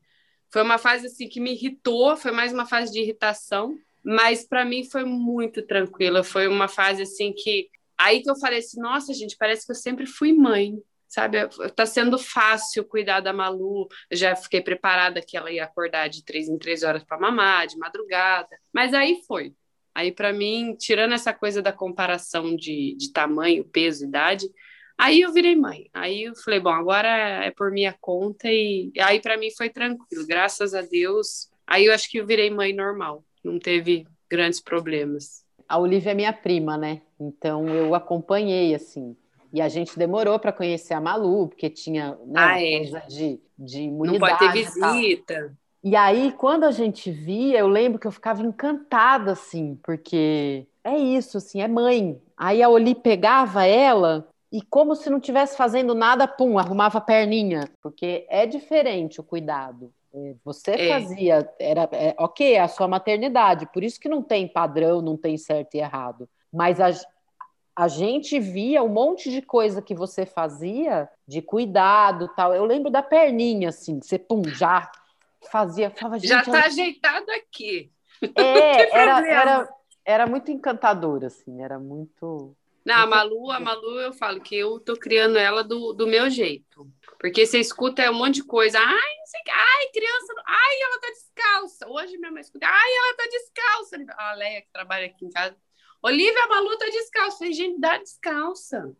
foi uma fase, assim, que me irritou, foi mais uma fase de irritação, mas para mim foi muito tranquila, foi uma fase, assim, que, aí que eu falei assim, nossa, gente, parece que eu sempre fui mãe, sabe? Tá sendo fácil cuidar da Malu. Eu já fiquei preparada que ela ia acordar de três em três horas para mamar, de madrugada. Mas aí foi. Aí, para mim, tirando essa coisa da comparação de, de tamanho, peso, idade, aí eu virei mãe. Aí eu falei, bom, agora é por minha conta. E aí, para mim, foi tranquilo. Graças a Deus. Aí eu acho que eu virei mãe normal. Não teve grandes problemas. A Olivia é minha prima, né? Então eu acompanhei, assim, e a gente demorou para conhecer a Malu, porque tinha né, ah, é. coisa de, de imunidade. Não pode ter visita. E aí, quando a gente via, eu lembro que eu ficava encantada, assim, porque é isso, assim, é mãe. Aí a Oli pegava ela e, como se não estivesse fazendo nada, pum, arrumava a perninha, porque é diferente o cuidado. É, você é. fazia, era é, ok, é a sua maternidade, por isso que não tem padrão, não tem certo e errado. Mas a, a gente via um monte de coisa que você fazia de cuidado tal. Eu lembro da perninha, assim, você pum, já fazia. Falava, já está ajeitado aqui. É, era, era, era muito encantador, assim, era muito. Não, a Malu, a Malu, eu falo que eu tô criando ela do, do meu jeito. Porque você escuta um monte de coisa. Ai, não sei o que. Ai, criança. Ai, ela tá descalça. Hoje minha mãe escuta. Ai, ela tá descalça. A Leia, que trabalha aqui em casa, Olivia Malu tá descalça. Falei, gente, dá descalça.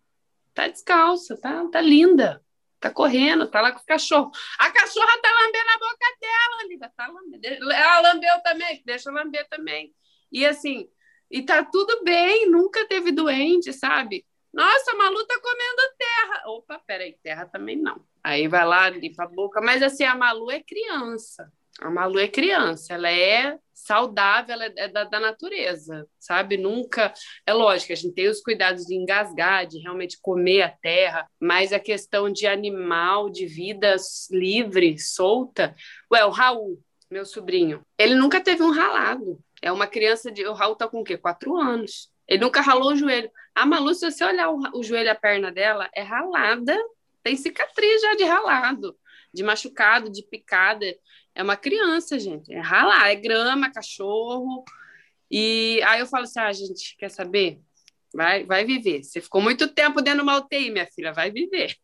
Tá descalça, tá, tá linda. Tá correndo, tá lá com o cachorro. A cachorra tá lambendo a boca dela, Olivia. Tá lambendo. Ela lambeu também, deixa lamber também. E assim, e tá tudo bem, nunca teve doente, sabe? Nossa, a Malu tá comendo terra. Opa, peraí, terra também não. Aí vai lá, limpa a boca. Mas assim, a Malu é criança. A Malu é criança, ela é saudável, ela é da, da, natureza, sabe? Nunca. É lógico, a gente tem os cuidados de engasgar, de realmente comer a terra, mas a questão de animal, de vida livre, solta. Ué, o Raul, meu sobrinho, ele nunca teve um ralado. É uma criança de. O Raul tá com o quê? Quatro anos. Ele nunca ralou o joelho. A Malu, se você olhar o, o joelho a perna dela, é ralada, tem cicatriz já de ralado, de machucado, de picada. É uma criança, gente. É ralar, é grama, cachorro. E aí eu falo assim: ah, gente, quer saber? Vai, vai viver. Você ficou muito tempo dentro de uma UTI, minha filha, vai viver.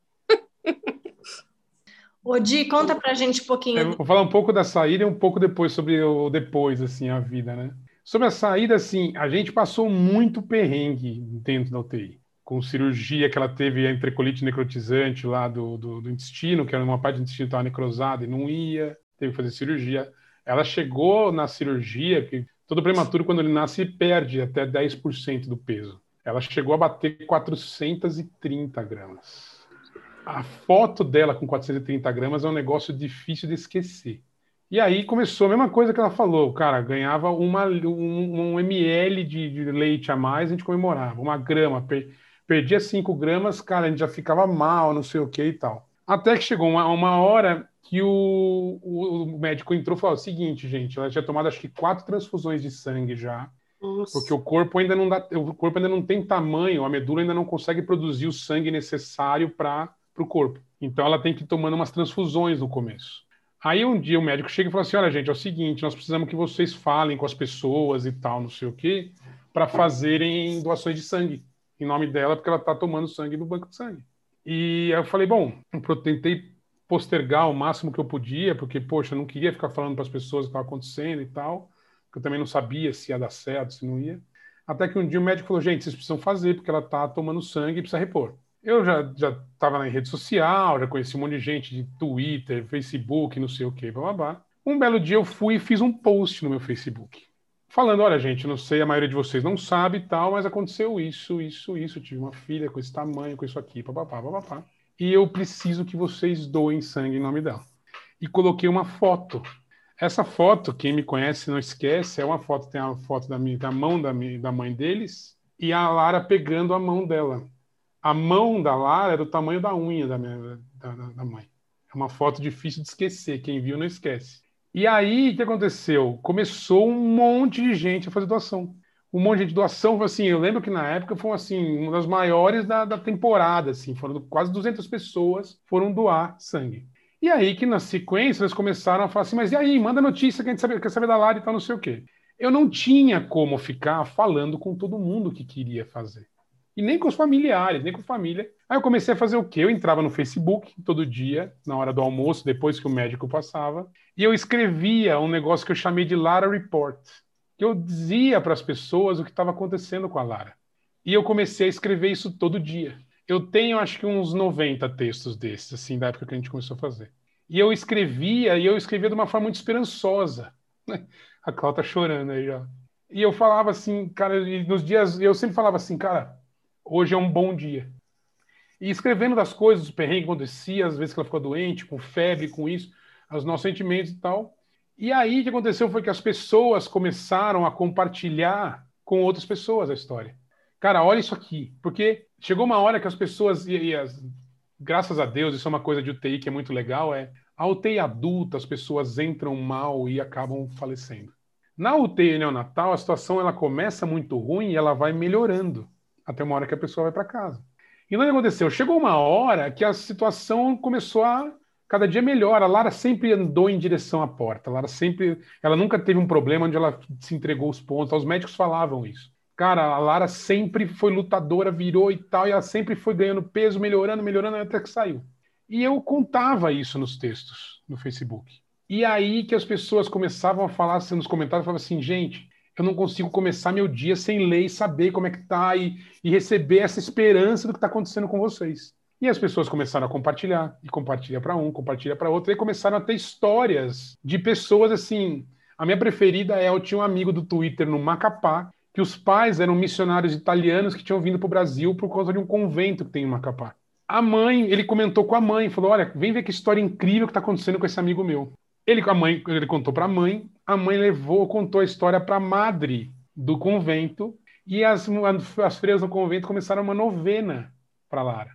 Ô, Di, conta pra gente um pouquinho. Eu vou falar um pouco da saída e um pouco depois sobre o depois, assim, a vida, né? Sobre a saída, assim, a gente passou muito perrengue dentro da UTI. Com cirurgia que ela teve a entrecolite necrotizante lá do, do, do intestino, que era uma parte do intestino estava necrosada e não ia teve que fazer cirurgia. Ela chegou na cirurgia, que todo prematuro, quando ele nasce, perde até 10% do peso. Ela chegou a bater 430 gramas. A foto dela com 430 gramas é um negócio difícil de esquecer. E aí começou a mesma coisa que ela falou, cara, ganhava uma, um, um ml de, de, leite a mais, a gente comemorava, uma grama, per, perdia 5 gramas, cara, a gente já ficava mal, não sei o que e tal. Até que chegou uma, uma hora que o, o, médico entrou e falou o seguinte, gente, ela tinha tomado acho que quatro transfusões de sangue já. Nossa. Porque o corpo ainda não dá, o corpo ainda não tem tamanho, a medula ainda não consegue produzir o sangue necessário para o corpo. Então ela tem que ir tomando umas transfusões no começo. Aí um dia o médico chega e fala assim: olha, gente, é o seguinte, nós precisamos que vocês falem com as pessoas e tal, não sei o quê, para fazerem doações de sangue em nome dela, porque ela está tomando sangue no banco de sangue. E eu falei, bom, eu tentei postergar o máximo que eu podia, porque, poxa, eu não queria ficar falando para as pessoas o que estava acontecendo e tal, porque eu também não sabia se ia dar certo, se não ia. Até que um dia o médico falou, gente, vocês precisam fazer, porque ela está tomando sangue e precisa repor. Eu já já estava na rede social, já conheci um monte de gente de Twitter, Facebook, não sei o que, blá. Um belo dia eu fui e fiz um post no meu Facebook, falando, olha gente, não sei, a maioria de vocês não sabe tal, mas aconteceu isso, isso, isso, eu tive uma filha com esse tamanho, com isso aqui, papapá, papapá, e eu preciso que vocês doem sangue em nome dela. E coloquei uma foto. Essa foto, quem me conhece não esquece, é uma foto, tem a foto da, minha, da mão da, minha, da mãe deles e a Lara pegando a mão dela a mão da Lara é do tamanho da unha da, minha, da, da, mãe. É uma foto difícil de esquecer. Quem viu não esquece. E aí, o que aconteceu? Começou um monte de gente a fazer doação. Um monte de doação, assim, eu lembro que na época foi assim, uma das maiores da, da temporada, assim, foram quase 200 pessoas foram doar sangue. E aí que na sequência eles começaram a falar assim, mas e aí, manda notícia que a gente sabe, quer saber da Lara e tal, não sei o quê. Eu não tinha como ficar falando com todo mundo que queria fazer e nem com os familiares, nem com a família. Aí eu comecei a fazer o quê? Eu entrava no Facebook todo dia, na hora do almoço, depois que o médico passava, e eu escrevia um negócio que eu chamei de Lara Report, que eu dizia para as pessoas o que estava acontecendo com a Lara. E eu comecei a escrever isso todo dia. Eu tenho acho que uns 90 textos desses, assim, da época que a gente começou a fazer. E eu escrevia, e eu escrevia de uma forma muito esperançosa. A Cláudia tá chorando aí já. E eu falava assim, cara, nos dias, eu sempre falava assim, cara, hoje é um bom dia. E escrevendo das coisas, os perrengues que acontecia, às vezes que ela ficou doente, com febre, com isso, os nossos sentimentos e tal. E aí o que aconteceu foi que as pessoas começaram a compartilhar com outras pessoas a história. Cara, olha isso aqui, porque chegou uma hora que as pessoas, e, e as, graças a Deus, isso é uma coisa de UTI que é muito legal, é a UTI adulta, as pessoas entram mal e acabam falecendo. Na UTI neonatal, a situação ela começa muito ruim e ela vai melhorando até uma hora que a pessoa vai para casa. E não aconteceu. Chegou uma hora que a situação começou a cada dia melhor. A Lara sempre andou em direção à porta. A Lara sempre, ela nunca teve um problema onde ela se entregou os pontos. Os médicos falavam isso. Cara, a Lara sempre foi lutadora, virou e tal, e ela sempre foi ganhando peso, melhorando, melhorando até que saiu. E eu contava isso nos textos no Facebook. E aí que as pessoas começavam a falar assim, nos comentários, falavam assim, gente, eu não consigo começar meu dia sem ler e saber como é que tá e, e receber essa esperança do que está acontecendo com vocês. E as pessoas começaram a compartilhar, e compartilha para um, compartilha para outro, e começaram a ter histórias de pessoas assim. A minha preferida é: eu tinha um amigo do Twitter no Macapá, que os pais eram missionários italianos que tinham vindo para o Brasil por causa de um convento que tem em Macapá. A mãe, ele comentou com a mãe, falou: Olha, vem ver que história incrível que está acontecendo com esse amigo meu. Ele, a mãe, ele contou para a mãe, a mãe levou, contou a história para a madre do convento e as, as freiras do convento começaram uma novena para Lara.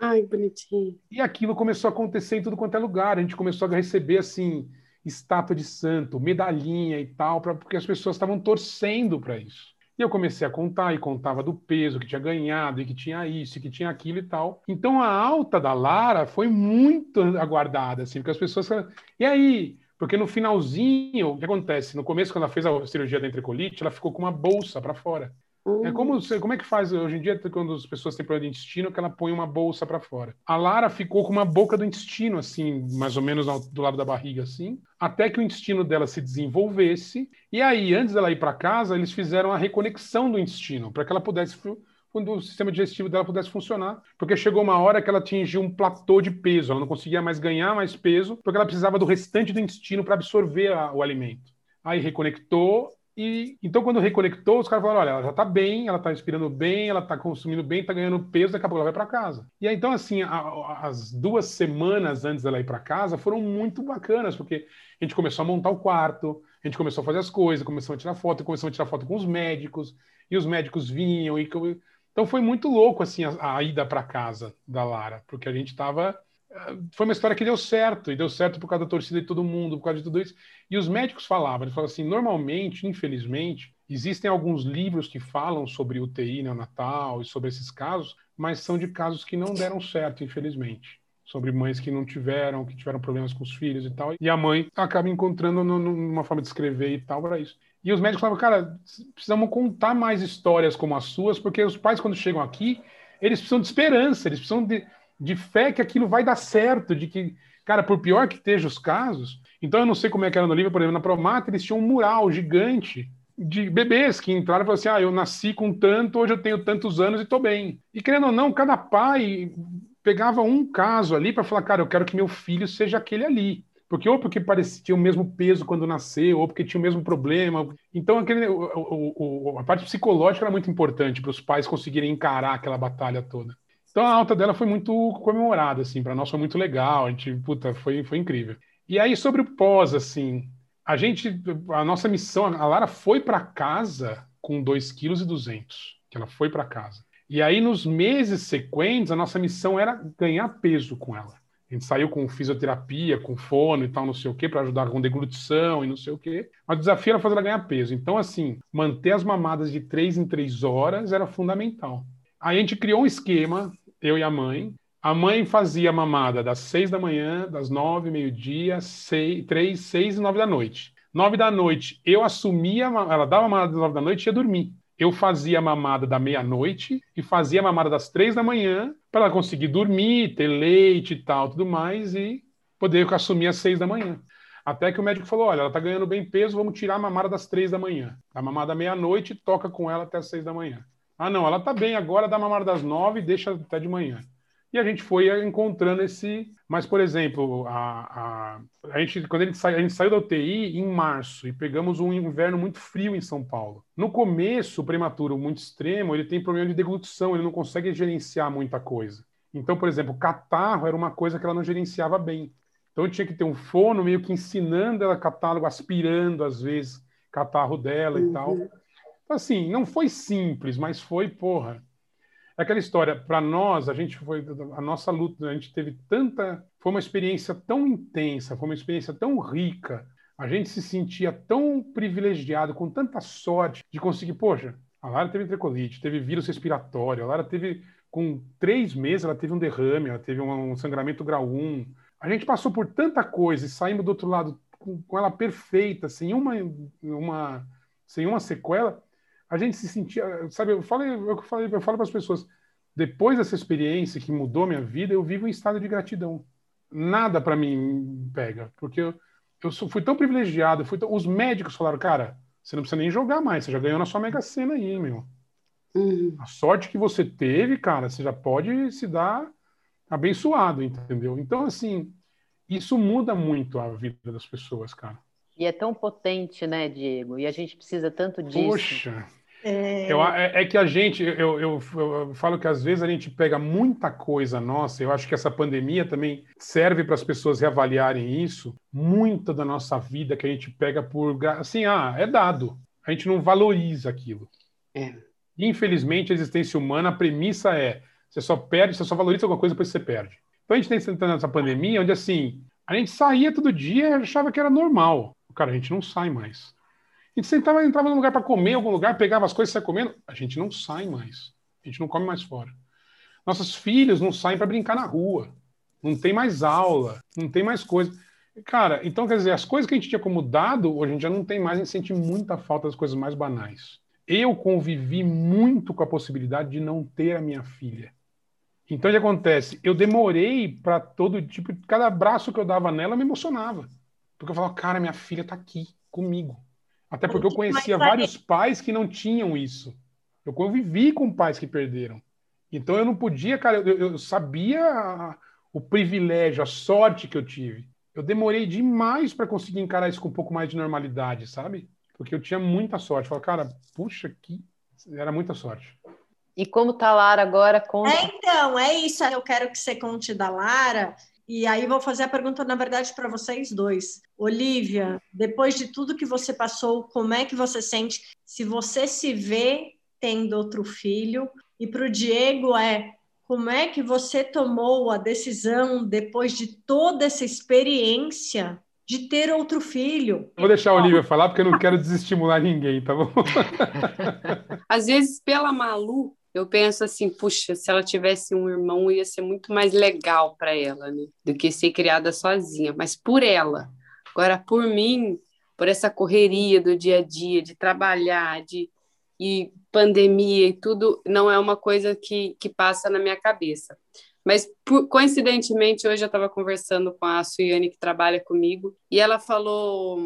Ai, bonitinho. E aquilo começou a acontecer em tudo quanto é lugar. A gente começou a receber assim estátua de santo, medalhinha e tal, pra, porque as pessoas estavam torcendo para isso. E eu comecei a contar e contava do peso que tinha ganhado e que tinha isso e que tinha aquilo e tal. Então a alta da Lara foi muito aguardada, assim, porque as pessoas. E aí? Porque no finalzinho, o que acontece? No começo, quando ela fez a cirurgia da entrecolite, ela ficou com uma bolsa para fora. Uhum. É como, como é que faz hoje em dia, quando as pessoas têm problema de intestino, que ela põe uma bolsa para fora. A Lara ficou com uma boca do intestino, assim, mais ou menos do lado da barriga, assim, até que o intestino dela se desenvolvesse. E aí, antes dela ir para casa, eles fizeram a reconexão do intestino, para que ela pudesse quando o sistema digestivo dela pudesse funcionar, porque chegou uma hora que ela atingiu um platô de peso, ela não conseguia mais ganhar mais peso, porque ela precisava do restante do intestino para absorver a, o alimento. Aí reconectou, e então, quando reconectou, os caras falaram: olha, ela já está bem, ela está respirando bem, ela está consumindo bem, está ganhando peso, daqui a pouco ela vai para casa. E aí, então, assim, a, as duas semanas antes dela ir para casa foram muito bacanas, porque a gente começou a montar o quarto, a gente começou a fazer as coisas, começou a tirar foto, começou a tirar foto com os médicos, e os médicos vinham. E... Então, foi muito louco, assim, a, a ida para casa da Lara, porque a gente estava foi uma história que deu certo, e deu certo por causa da torcida de todo mundo, por causa de tudo isso. E os médicos falavam, eles falavam assim, normalmente, infelizmente, existem alguns livros que falam sobre UTI neonatal e sobre esses casos, mas são de casos que não deram certo, infelizmente. Sobre mães que não tiveram, que tiveram problemas com os filhos e tal. E a mãe acaba encontrando numa forma de escrever e tal para isso. E os médicos falavam, cara, precisamos contar mais histórias como as suas, porque os pais, quando chegam aqui, eles precisam de esperança, eles precisam de, de fé que aquilo vai dar certo, de que, cara, por pior que estejam os casos. Então, eu não sei como é que era no livro, por exemplo, na Promata, eles tinham um mural gigante de bebês que entraram e falaram assim: ah, eu nasci com tanto, hoje eu tenho tantos anos e estou bem. E querendo ou não, cada pai pegava um caso ali para falar: cara, eu quero que meu filho seja aquele ali. Porque ou porque parecia tinha o mesmo peso quando nasceu, ou porque tinha o mesmo problema. Então, aquele, o, o, a parte psicológica era muito importante para os pais conseguirem encarar aquela batalha toda. Então, a alta dela foi muito comemorada, assim, para nós foi muito legal. A gente, puta, foi, foi incrível. E aí, sobre o pós, assim, a gente, a nossa missão, a Lara foi para casa com 2,2 kg, que ela foi para casa. E aí, nos meses sequentes, a nossa missão era ganhar peso com ela. A gente saiu com fisioterapia, com fono e tal, não sei o quê, para ajudar com deglutição e não sei o quê. Mas o desafio era fazer ela ganhar peso. Então, assim, manter as mamadas de três em três horas era fundamental. Aí a gente criou um esquema, eu e a mãe, a mãe fazia a mamada das seis da manhã, das nove, meio-dia, seis, três, seis e nove da noite. Nove da noite, eu assumia, ela dava a mamada das nove da noite e ia dormir. Eu fazia a mamada da meia-noite e fazia a mamada das três da manhã para ela conseguir dormir, ter leite e tal, tudo mais, e poder assumir às seis da manhã. Até que o médico falou: olha, ela está ganhando bem peso, vamos tirar a mamada das três da manhã. A mamada da meia-noite toca com ela até as seis da manhã. Ah, não, ela está bem agora, dá a mamada das nove e deixa até de manhã. E a gente foi encontrando esse. Mas, por exemplo, a, a, a gente, quando a gente, sai, a gente saiu da UTI em março e pegamos um inverno muito frio em São Paulo. No começo, o prematuro muito extremo, ele tem problema de deglutição, ele não consegue gerenciar muita coisa. Então, por exemplo, catarro era uma coisa que ela não gerenciava bem. Então, tinha que ter um fono meio que ensinando ela catálogo, aspirando, às vezes, catarro dela uhum. e tal. Então, assim, não foi simples, mas foi, porra é aquela história, para nós, a gente foi a nossa luta, a gente teve tanta, foi uma experiência tão intensa, foi uma experiência tão rica. A gente se sentia tão privilegiado, com tanta sorte de conseguir, poxa, a Lara teve trecolite, teve vírus respiratório, a Lara teve com três meses ela teve um derrame, ela teve um sangramento grau 1. A gente passou por tanta coisa e saímos do outro lado com, com ela perfeita, sem uma, uma, sem uma sequela a gente se sentia, sabe, eu falo, eu falo, eu falo para as pessoas, depois dessa experiência que mudou minha vida, eu vivo em estado de gratidão. Nada para mim pega, porque eu, eu fui tão privilegiado, fui tão, os médicos falaram, cara, você não precisa nem jogar mais, você já ganhou na sua mega cena aí, meu. Uhum. A sorte que você teve, cara, você já pode se dar abençoado, entendeu? Então, assim, isso muda muito a vida das pessoas, cara. E é tão potente, né, Diego? E a gente precisa tanto disso. Poxa, é... Eu, é, é, que a gente, eu, eu, eu, falo que às vezes a gente pega muita coisa nossa, eu acho que essa pandemia também serve para as pessoas reavaliarem isso, muita da nossa vida que a gente pega por, assim, ah, é dado, a gente não valoriza aquilo. É. Infelizmente, a existência humana, a premissa é, você só perde, você só valoriza alguma coisa depois você perde. Então a gente está entrando nessa pandemia onde, assim, a gente saía todo dia e achava que era normal. Cara, a gente não sai mais. A gente sentava, entrava num lugar para comer, algum lugar, pegava as coisas e saia comendo. A gente não sai mais. A gente não come mais fora. Nossos filhos não saem para brincar na rua. Não tem mais aula, não tem mais coisa. Cara, então quer dizer, as coisas que a gente tinha como dado, hoje em dia não tem mais, a gente sente muita falta das coisas mais banais. Eu convivi muito com a possibilidade de não ter a minha filha. Então o que acontece? Eu demorei para todo tipo, cada abraço que eu dava nela me emocionava. Porque eu falava, cara, minha filha está aqui comigo. Até porque eu conhecia vários pais que não tinham isso. Eu convivi com pais que perderam. Então eu não podia, cara, eu, eu sabia o privilégio, a sorte que eu tive. Eu demorei demais para conseguir encarar isso com um pouco mais de normalidade, sabe? Porque eu tinha muita sorte. Falei, cara, puxa, que era muita sorte. E como tá a Lara agora? Conta. É, então, é isso. Eu quero que você conte da Lara e aí vou fazer a pergunta, na verdade, para vocês dois. Olivia, depois de tudo que você passou, como é que você sente? Se você se vê tendo outro filho? E para o Diego é como é que você tomou a decisão, depois de toda essa experiência, de ter outro filho? Vou deixar a Olivia falar, porque eu não quero desestimular ninguém, tá bom? Às vezes, pela Malu, eu penso assim, puxa, se ela tivesse um irmão, ia ser muito mais legal para ela, né? Do que ser criada sozinha. Mas por ela. Agora, por mim, por essa correria do dia a dia, de trabalhar, de e pandemia e tudo, não é uma coisa que, que passa na minha cabeça. Mas, por, coincidentemente, hoje eu estava conversando com a Suiane, que trabalha comigo, e ela falou: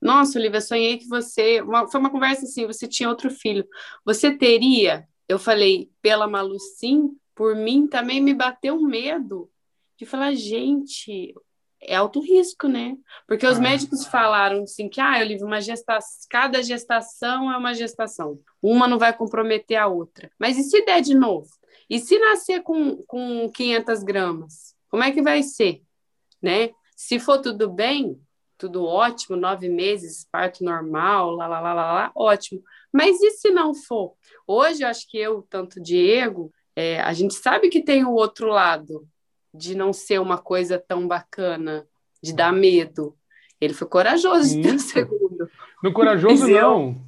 Nossa, Olivia, sonhei que você. Uma, foi uma conversa assim: você tinha outro filho. Você teria? Eu falei, pela Malu, sim. Por mim, também me bateu um medo de falar: gente, é alto risco, né? Porque os ah. médicos falaram assim que, ah, Olivia, uma gestação, cada gestação é uma gestação. Uma não vai comprometer a outra. Mas e se der de novo? E se nascer com, com 500 gramas? Como é que vai ser? Né? Se for tudo bem, tudo ótimo, nove meses, parto normal, lá, lá, lá, lá, lá ótimo. Mas e se não for? Hoje, eu acho que eu, tanto Diego, é, a gente sabe que tem o outro lado, de não ser uma coisa tão bacana, de dar medo. Ele foi corajoso de ter o segundo. No corajoso, não.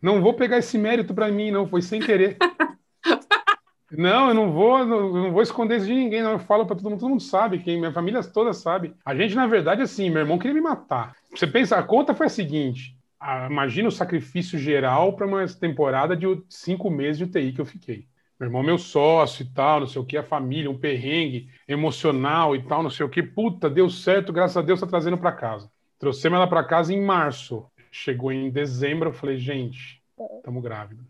Não vou pegar esse mérito para mim, não. Foi sem querer. não, eu não vou, não, não, vou esconder isso de ninguém, não. Eu falo para todo mundo, todo mundo sabe, quem, minha família toda sabe. A gente, na verdade, assim, meu irmão queria me matar. Você pensa, a conta foi a seguinte: imagina o sacrifício geral para uma temporada de cinco meses de UTI que eu fiquei. Meu irmão, meu sócio e tal, não sei o que, a família, um perrengue emocional e tal, não sei o que. Puta, deu certo, graças a Deus tá trazendo para casa. Trouxemos ela para casa em março. Chegou em dezembro, eu falei, gente, estamos grávidos.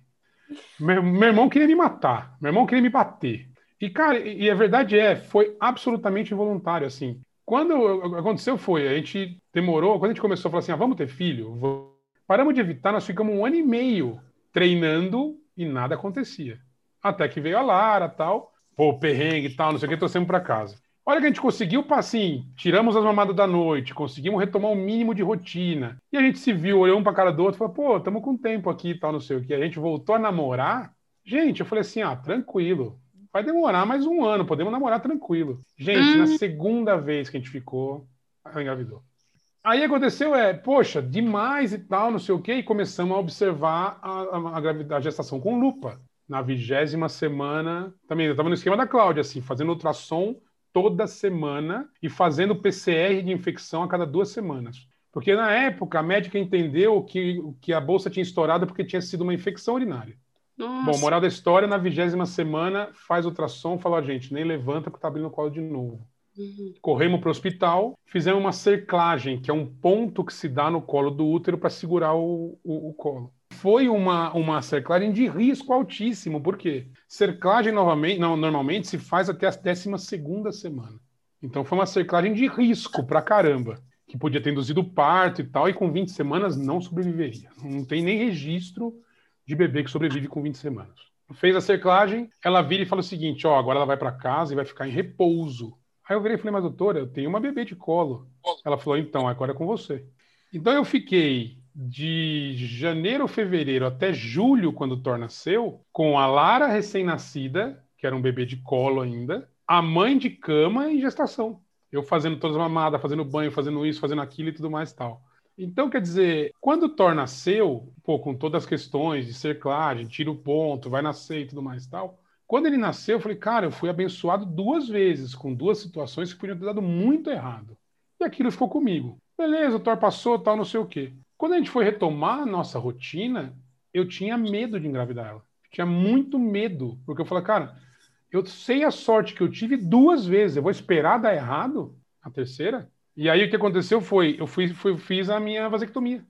Meu, meu, irmão queria me matar, meu irmão queria me bater. E, cara, e a verdade é, foi absolutamente involuntário, assim. Quando aconteceu foi, a gente demorou, quando a gente começou a falar assim, ah, vamos ter filho, paramos de evitar, nós ficamos um ano e meio treinando e nada acontecia. Até que veio a Lara tal, pô, perrengue e tal, não sei o que, trouxemos para casa. Olha que a gente conseguiu, assim, tiramos as mamadas da noite, conseguimos retomar o um mínimo de rotina. E a gente se viu, olhou um para cara do outro e falou, pô, estamos com tempo aqui e tal, não sei o que. A gente voltou a namorar. Gente, eu falei assim, ah, tranquilo. Vai demorar mais um ano, podemos namorar tranquilo. Gente, hum. na segunda vez que a gente ficou, ela engravidou. Aí aconteceu é, poxa, demais e tal, não sei o quê, e começamos a observar a, a, a, gestação com lupa na vigésima semana, também eu estava no esquema da Cláudia, assim, fazendo ultrassom toda semana e fazendo PCR de infecção a cada duas semanas. Porque na época a médica entendeu que, que a bolsa tinha estourado porque tinha sido uma infecção urinária. Nossa. Bom, moral da história, na vigésima semana, faz ultrassom, falou, gente, nem levanta que tá abrindo o colo de novo. Uhum. Corremos para o hospital, fizemos uma cerclagem, que é um ponto que se dá no colo do útero para segurar o, o, o colo foi uma, uma cerclagem de risco altíssimo, porque cerclagem novamente, não, normalmente se faz até a 12 segunda semana. Então foi uma cerclagem de risco pra caramba, que podia ter induzido parto e tal, e com 20 semanas não sobreviveria. Não tem nem registro de bebê que sobrevive com 20 semanas. Fez a cerclagem, ela vira e fala o seguinte: ó, agora ela vai para casa e vai ficar em repouso. Aí eu virei e falei, mas doutora, eu tenho uma bebê de colo. Ela falou, então, agora é com você. Então eu fiquei de janeiro, fevereiro até julho, quando Thor nasceu, com a Lara recém-nascida, que era um bebê de colo ainda, a mãe de cama e gestação. Eu fazendo todas as mamadas, fazendo banho, fazendo isso, fazendo aquilo e tudo mais tal. Então, quer dizer, quando Thor nasceu, pô, com todas as questões de cerclagem, tira o ponto, vai nascer e tudo mais tal, quando ele nasceu, eu falei, cara, eu fui abençoado duas vezes, com duas situações que podiam ter dado muito errado. E aquilo ficou comigo. Beleza, o Thor passou, tal, não sei o quê. Quando a gente foi retomar a nossa rotina, eu tinha medo de engravidar ela. tinha muito medo, porque eu falei, cara, eu sei a sorte que eu tive duas vezes, eu vou esperar dar errado a terceira? E aí o que aconteceu foi, eu fui, fui fiz a minha vasectomia.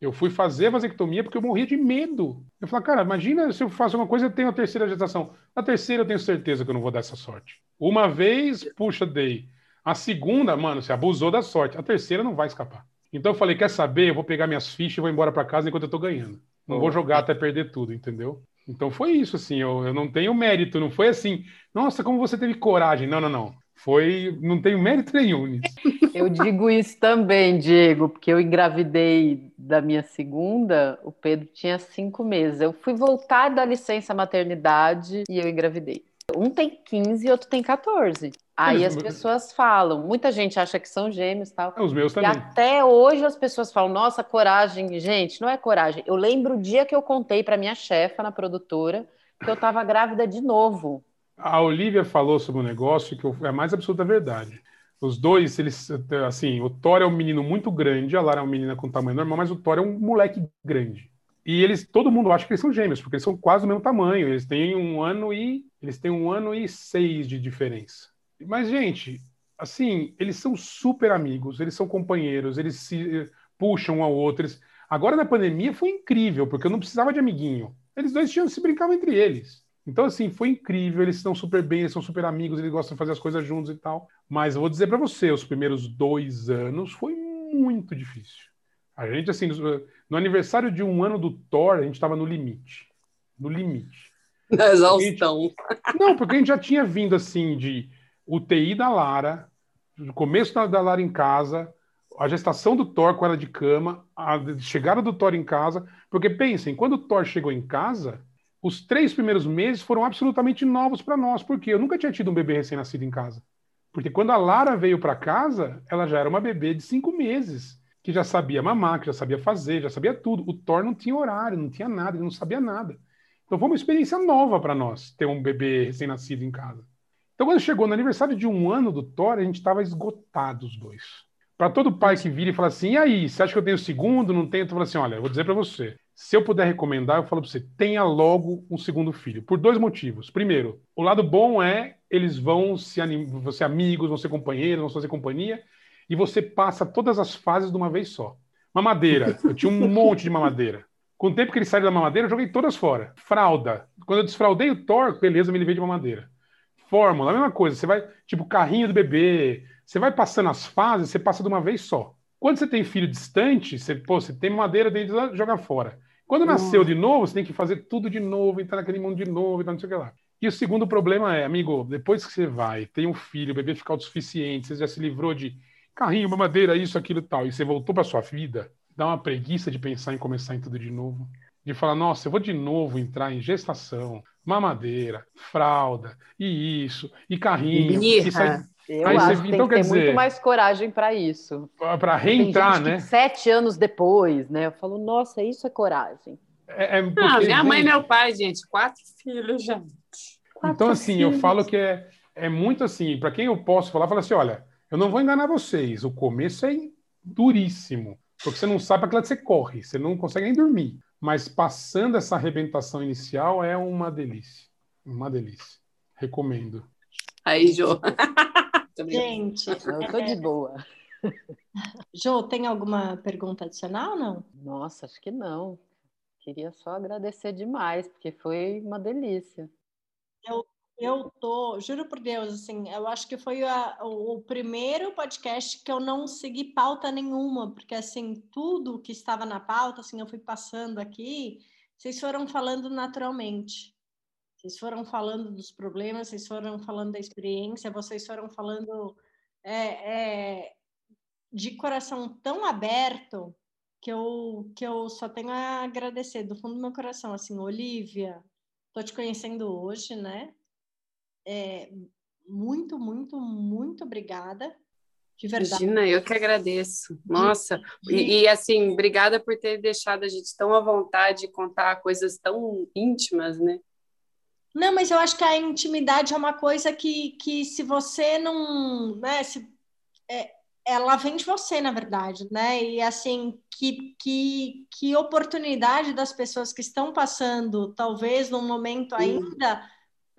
Eu fui fazer a vasectomia porque eu morria de medo. Eu falei, cara, imagina se eu faço uma coisa e tenho a terceira gestação. Na terceira eu tenho certeza que eu não vou dar essa sorte. Uma vez, puxa, dei. A segunda, mano, você abusou da sorte. A terceira não vai escapar. Então eu falei, quer saber? Eu vou pegar minhas fichas e vou embora para casa enquanto eu tô ganhando. Não oh. vou jogar até perder tudo, entendeu? Então foi isso, assim, eu, eu não tenho mérito, não foi assim, nossa, como você teve coragem. Não, não, não. Foi, não tenho mérito nenhum nisso. Eu digo isso também, Diego, porque eu engravidei da minha segunda, o Pedro tinha cinco meses. Eu fui voltar da licença maternidade e eu engravidei. Um tem 15 e outro tem 14. Aí as pessoas falam, muita gente acha que são gêmeos e tal. É, os meus E também. até hoje as pessoas falam, nossa, coragem. Gente, não é coragem. Eu lembro o dia que eu contei para minha chefa na produtora que eu estava grávida de novo. A Olivia falou sobre um negócio que é a mais absoluta verdade. Os dois, eles, assim, o Thor é um menino muito grande, a Lara é uma menina com tamanho normal, mas o Thor é um moleque grande. E eles, todo mundo acha que eles são gêmeos, porque eles são quase do mesmo tamanho. Eles têm um ano e eles têm um ano e seis de diferença. Mas, gente, assim, eles são super amigos, eles são companheiros, eles se eh, puxam um ao outro. Agora na pandemia foi incrível, porque eu não precisava de amiguinho. Eles dois tinham se brincavam entre eles. Então, assim, foi incrível. Eles estão super bem, eles são super amigos, eles gostam de fazer as coisas juntos e tal. Mas eu vou dizer pra você, os primeiros dois anos foi muito difícil. A gente, assim, no- aniversário de um ano do Thor, a gente estava no limite. No limite. Da exaustão. Não, porque a gente já tinha vindo assim de UTI da Lara, o começo da, da Lara em casa, a gestação do Thor com ela de cama, a chegada do Thor em casa. Porque pensem, quando o Thor chegou em casa, os três primeiros meses foram absolutamente novos para nós, porque eu nunca tinha tido um bebê recém-nascido em casa. Porque quando a Lara veio para casa, ela já era uma bebê de cinco meses, que já sabia mamar, que já sabia fazer, já sabia tudo. O Thor não tinha horário, não tinha nada, ele não sabia nada. Então foi uma experiência nova para nós ter um bebê recém-nascido em casa. Então quando chegou no aniversário de um ano do Thor, a gente estava esgotado os dois. Para todo pai que vira e fala assim, e aí, você acha que eu tenho segundo, não tenho? Eu falo assim, olha, eu vou dizer para você, se eu puder recomendar, eu falo para você, tenha logo um segundo filho, por dois motivos. Primeiro, o lado bom é eles vão se anim... vão ser amigos, vão ser companheiros, vão fazer companhia, e você passa todas as fases de uma vez só. Mamadeira, eu tinha um monte de mamadeira. Com o tempo que ele saiu da mamadeira, eu joguei todas fora. Fralda. Quando eu desfraudei o Thor, beleza, me livrei de mamadeira. Fórmula, a mesma coisa. Você vai, tipo, carrinho do bebê. Você vai passando as fases, você passa de uma vez só. Quando você tem filho distante, você, pô, você tem mamadeira dentro joga fora. Quando nasceu de novo, você tem que fazer tudo de novo, entrar naquele mundo de novo, não sei o que lá. E o segundo problema é, amigo, depois que você vai, tem um filho, o bebê fica autossuficiente, você já se livrou de carrinho, mamadeira, isso, aquilo e tal, e você voltou para sua vida, dá uma preguiça de pensar em começar em tudo de novo. De falar, nossa, eu vou de novo entrar em gestação, mamadeira, fralda, e isso, e carrinho. Sai- Eu Aí você- acho que tem então, que ter quer muito dizer- mais coragem para isso. para Tem reentrar, gente que né? sete anos depois, né? Eu falo, nossa, isso é coragem. É, é porque, minha mãe e gente, meu pai, gente, quatro filhos já. Então, assim, eu falo que é, é muito assim, para quem eu posso falar, fala assim: olha, eu não vou enganar vocês, o começo é duríssimo, porque você não sabe para que lado você corre, você não consegue nem dormir. Mas passando essa arrebentação inicial é uma delícia. Uma delícia. Recomendo. Aí, Jô. Gente, Eu tô de boa. Jô, tem alguma pergunta adicional não? Nossa, acho que não. Queria só agradecer demais, porque foi uma delícia. Eu tô, juro por Deus, assim, eu acho que foi a- o, o primeiro podcast que eu não segui pauta nenhuma, porque assim, tudo que estava na pauta, assim, eu fui passando aqui, vocês foram falando naturalmente. Vocês foram falando dos problemas, vocês foram falando da experiência, vocês foram falando é, é, de coração tão aberto que eu, que eu só tenho a agradecer do fundo do meu coração. Assim, Olivia, tô te conhecendo hoje, né? É, muito, muito, muito obrigada. De verdade. Imagina, eu que agradeço. Nossa, e, e, assim, obrigada por ter deixado a gente tão à vontade de contar coisas tão íntimas, né? Não, mas eu acho que a intimidade é uma coisa que, que se você não, né, se, é, ela vem de você, na verdade, né? E assim, que, que, que oportunidade das pessoas que estão passando, talvez num momento ainda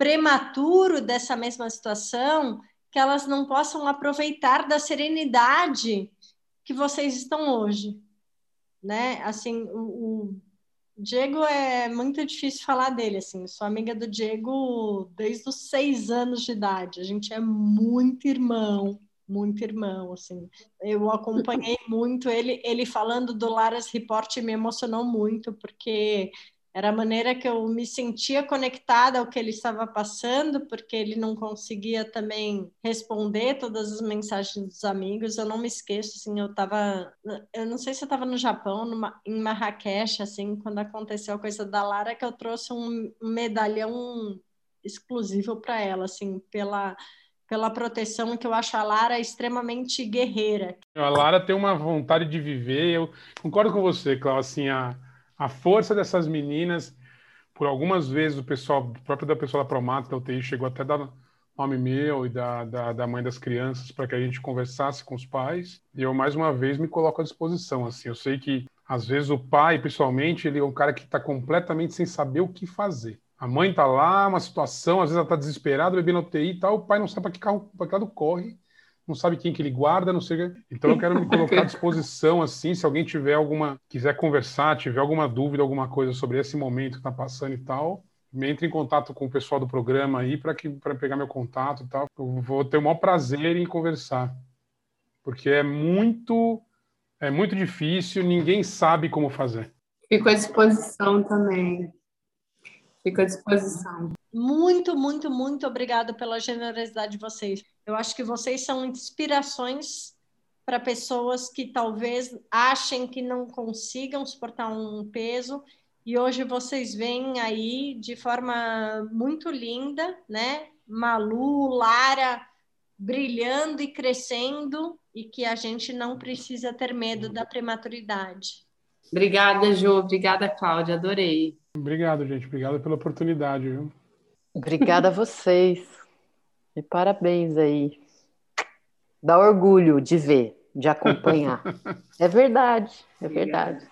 prematuro dessa mesma situação, que elas não possam aproveitar da serenidade que vocês estão hoje, né? Assim, o, o Diego é muito difícil falar dele, assim. Sou amiga do Diego desde os seis anos de idade. A gente é muito irmão, muito irmão, assim. Eu acompanhei muito ele, ele falando do Laras Report me emocionou muito porque era a maneira que eu me sentia conectada ao que ele estava passando, porque ele não conseguia também responder todas as mensagens dos amigos. Eu não me esqueço, assim, eu estava, eu não sei se eu estava no Japão, numa, em Marrakech, assim, quando aconteceu a coisa da Lara, que eu trouxe um medalhão exclusivo para ela, assim, pela pela proteção que eu acho a Lara extremamente guerreira. A Lara tem uma vontade de viver. Eu concordo com você, Cláudia. Assim, a, a força dessas meninas, por algumas vezes o pessoal, o próprio da pessoa da Promata, da UTI, chegou até a dar nome meu e da, da, da mãe das crianças para que a gente conversasse com os pais. E eu, mais uma vez, me coloco à disposição. Assim, eu sei que, às vezes, o pai, principalmente, ele é um cara que está completamente sem saber o que fazer. A mãe tá lá, uma situação, às vezes ela tá desesperada, o bebê na UTI e tal, o pai não sabe para que carro, que lado corre, não sabe quem que ele guarda, não sei. Então eu quero me colocar à disposição assim, se alguém tiver alguma, quiser conversar, tiver alguma dúvida, alguma coisa sobre esse momento que está passando e tal, me entre em contato com o pessoal do programa aí para que para pegar meu contato e tal. Eu vou ter o maior prazer em conversar. Porque é muito é muito difícil, ninguém sabe como fazer. Fico à disposição também. Fico à disposição. Muito, muito, muito obrigada pela generosidade de vocês. Eu acho que vocês são inspirações para pessoas que talvez achem que não consigam suportar um peso e hoje vocês vêm aí de forma muito linda, né? Malu, Lara brilhando e crescendo e que a gente não precisa ter medo da prematuridade. Obrigada, Ju. Obrigada, Cláudia. Adorei. Obrigado, gente. Obrigado pela oportunidade, viu? Obrigada a vocês. E parabéns aí. Dá orgulho de ver, de acompanhar. é verdade, é verdade.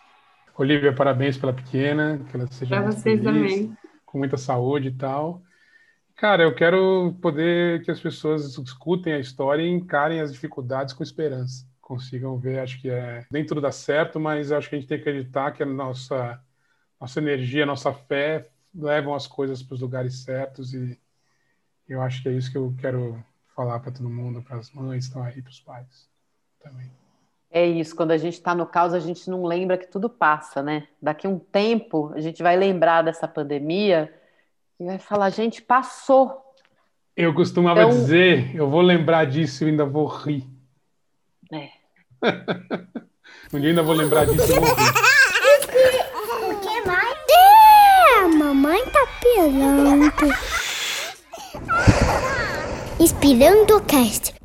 Olivia, parabéns pela pequena, que ela seja Para vocês feliz, também. com muita saúde e tal. Cara, eu quero poder que as pessoas escutem a história e encarem as dificuldades com esperança. Consigam ver, acho que é. Nem tudo dá certo, mas acho que a gente tem que acreditar que a nossa nossa energia, nossa fé levam as coisas para os lugares certos e eu acho que é isso que eu quero falar para todo mundo, para as mães que estão aí, para os pais também. É isso, quando a gente está no caos, a gente não lembra que tudo passa, né? Daqui a um tempo, a gente vai lembrar dessa pandemia e vai falar, gente, passou. Eu costumava Então- dizer, eu vou lembrar disso e ainda vou rir. É. um dia ainda vou lembrar disso e vou rir. O que mais? É, a mamãe tá pirando. Inspirando o cast.